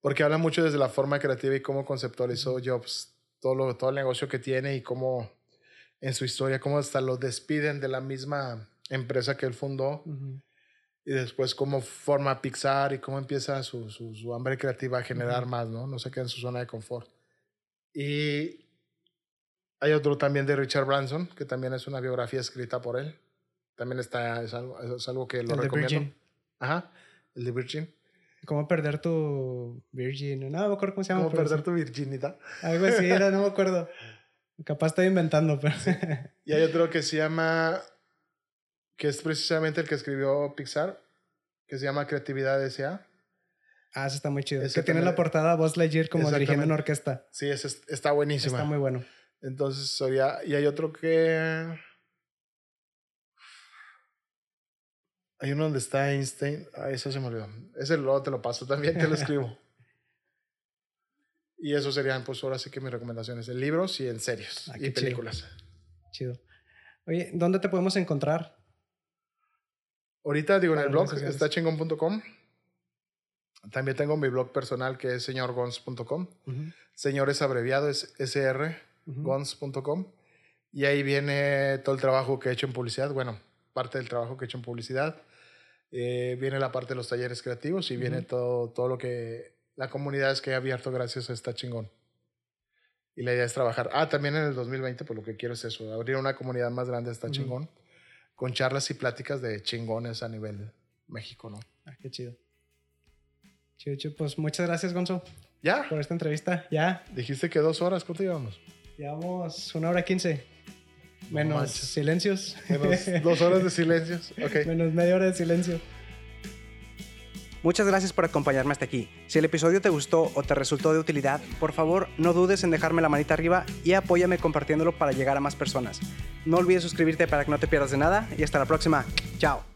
Porque habla mucho desde la forma creativa y cómo conceptualizó Jobs todo, lo, todo el negocio que tiene y cómo en su historia, cómo hasta lo despiden de la misma empresa que él fundó Ujú. y después cómo forma Pixar y cómo empieza su, su, su hambre creativa a generar Ujú. más, ¿no? No se queda en su zona de confort. Y hay otro también de Richard Branson, que también es una biografía escrita por él. También está, es algo, es algo que lo El de recomiendo. Virgin. Ajá, el de Virgin. ¿Cómo perder tu Virgin? No, no me acuerdo cómo se llama. ¿Cómo perder sí. tu virginidad? Algo así era, no me acuerdo. Capaz estoy inventando, pero... Y hay otro que se llama, que es precisamente el que escribió Pixar, que se llama Creatividad S.A. ah, eso está muy chido. Ese que tiene la portada Buzz Lightyear como dirigiendo una orquesta. Sí, ese es- está buenísima. Está muy bueno. Entonces, y hay otro que... Hay uno donde está Einstein. Ah, eso se me olvidó. Ese luego te lo paso también, te lo escribo. Y eso serían, pues ahora sí que mis recomendaciones, en libros y en series Ah, y chido. películas. Chido. Oye, ¿dónde te podemos encontrar? Ahorita digo en el blog está chingón.com. También tengo mi blog personal que es señorgons.com. Ujú, Señor es abreviado, es srgons.com. Y ahí viene todo el trabajo que he hecho en publicidad. Bueno, parte del trabajo que he hecho en publicidad. Eh, viene la parte de los talleres creativos y viene todo, todo lo que la comunidad es que he abierto gracias a esta chingón. Y la idea es trabajar. Ah, también en el 2020, pues lo que quiero es eso, abrir una comunidad más grande esta Ujú. chingón, con charlas y pláticas de chingones a nivel México, ¿no? Ah, qué chido. Chido, chido. Pues muchas gracias, Gonzo, ¿Ya? por esta entrevista. Ya, Dijiste que dos horas, ¿cuánto llevamos? llevamos una hora quince. Menos silencios. Menos dos horas de silencios. Ok. Menos media hora de silencio. Muchas gracias por acompañarme hasta aquí. Si el episodio te gustó o te resultó de utilidad, por favor no dudes en dejarme la manita arriba y apóyame compartiéndolo para llegar a más personas. No olvides suscribirte para que no te pierdas de nada y hasta la próxima. Chao.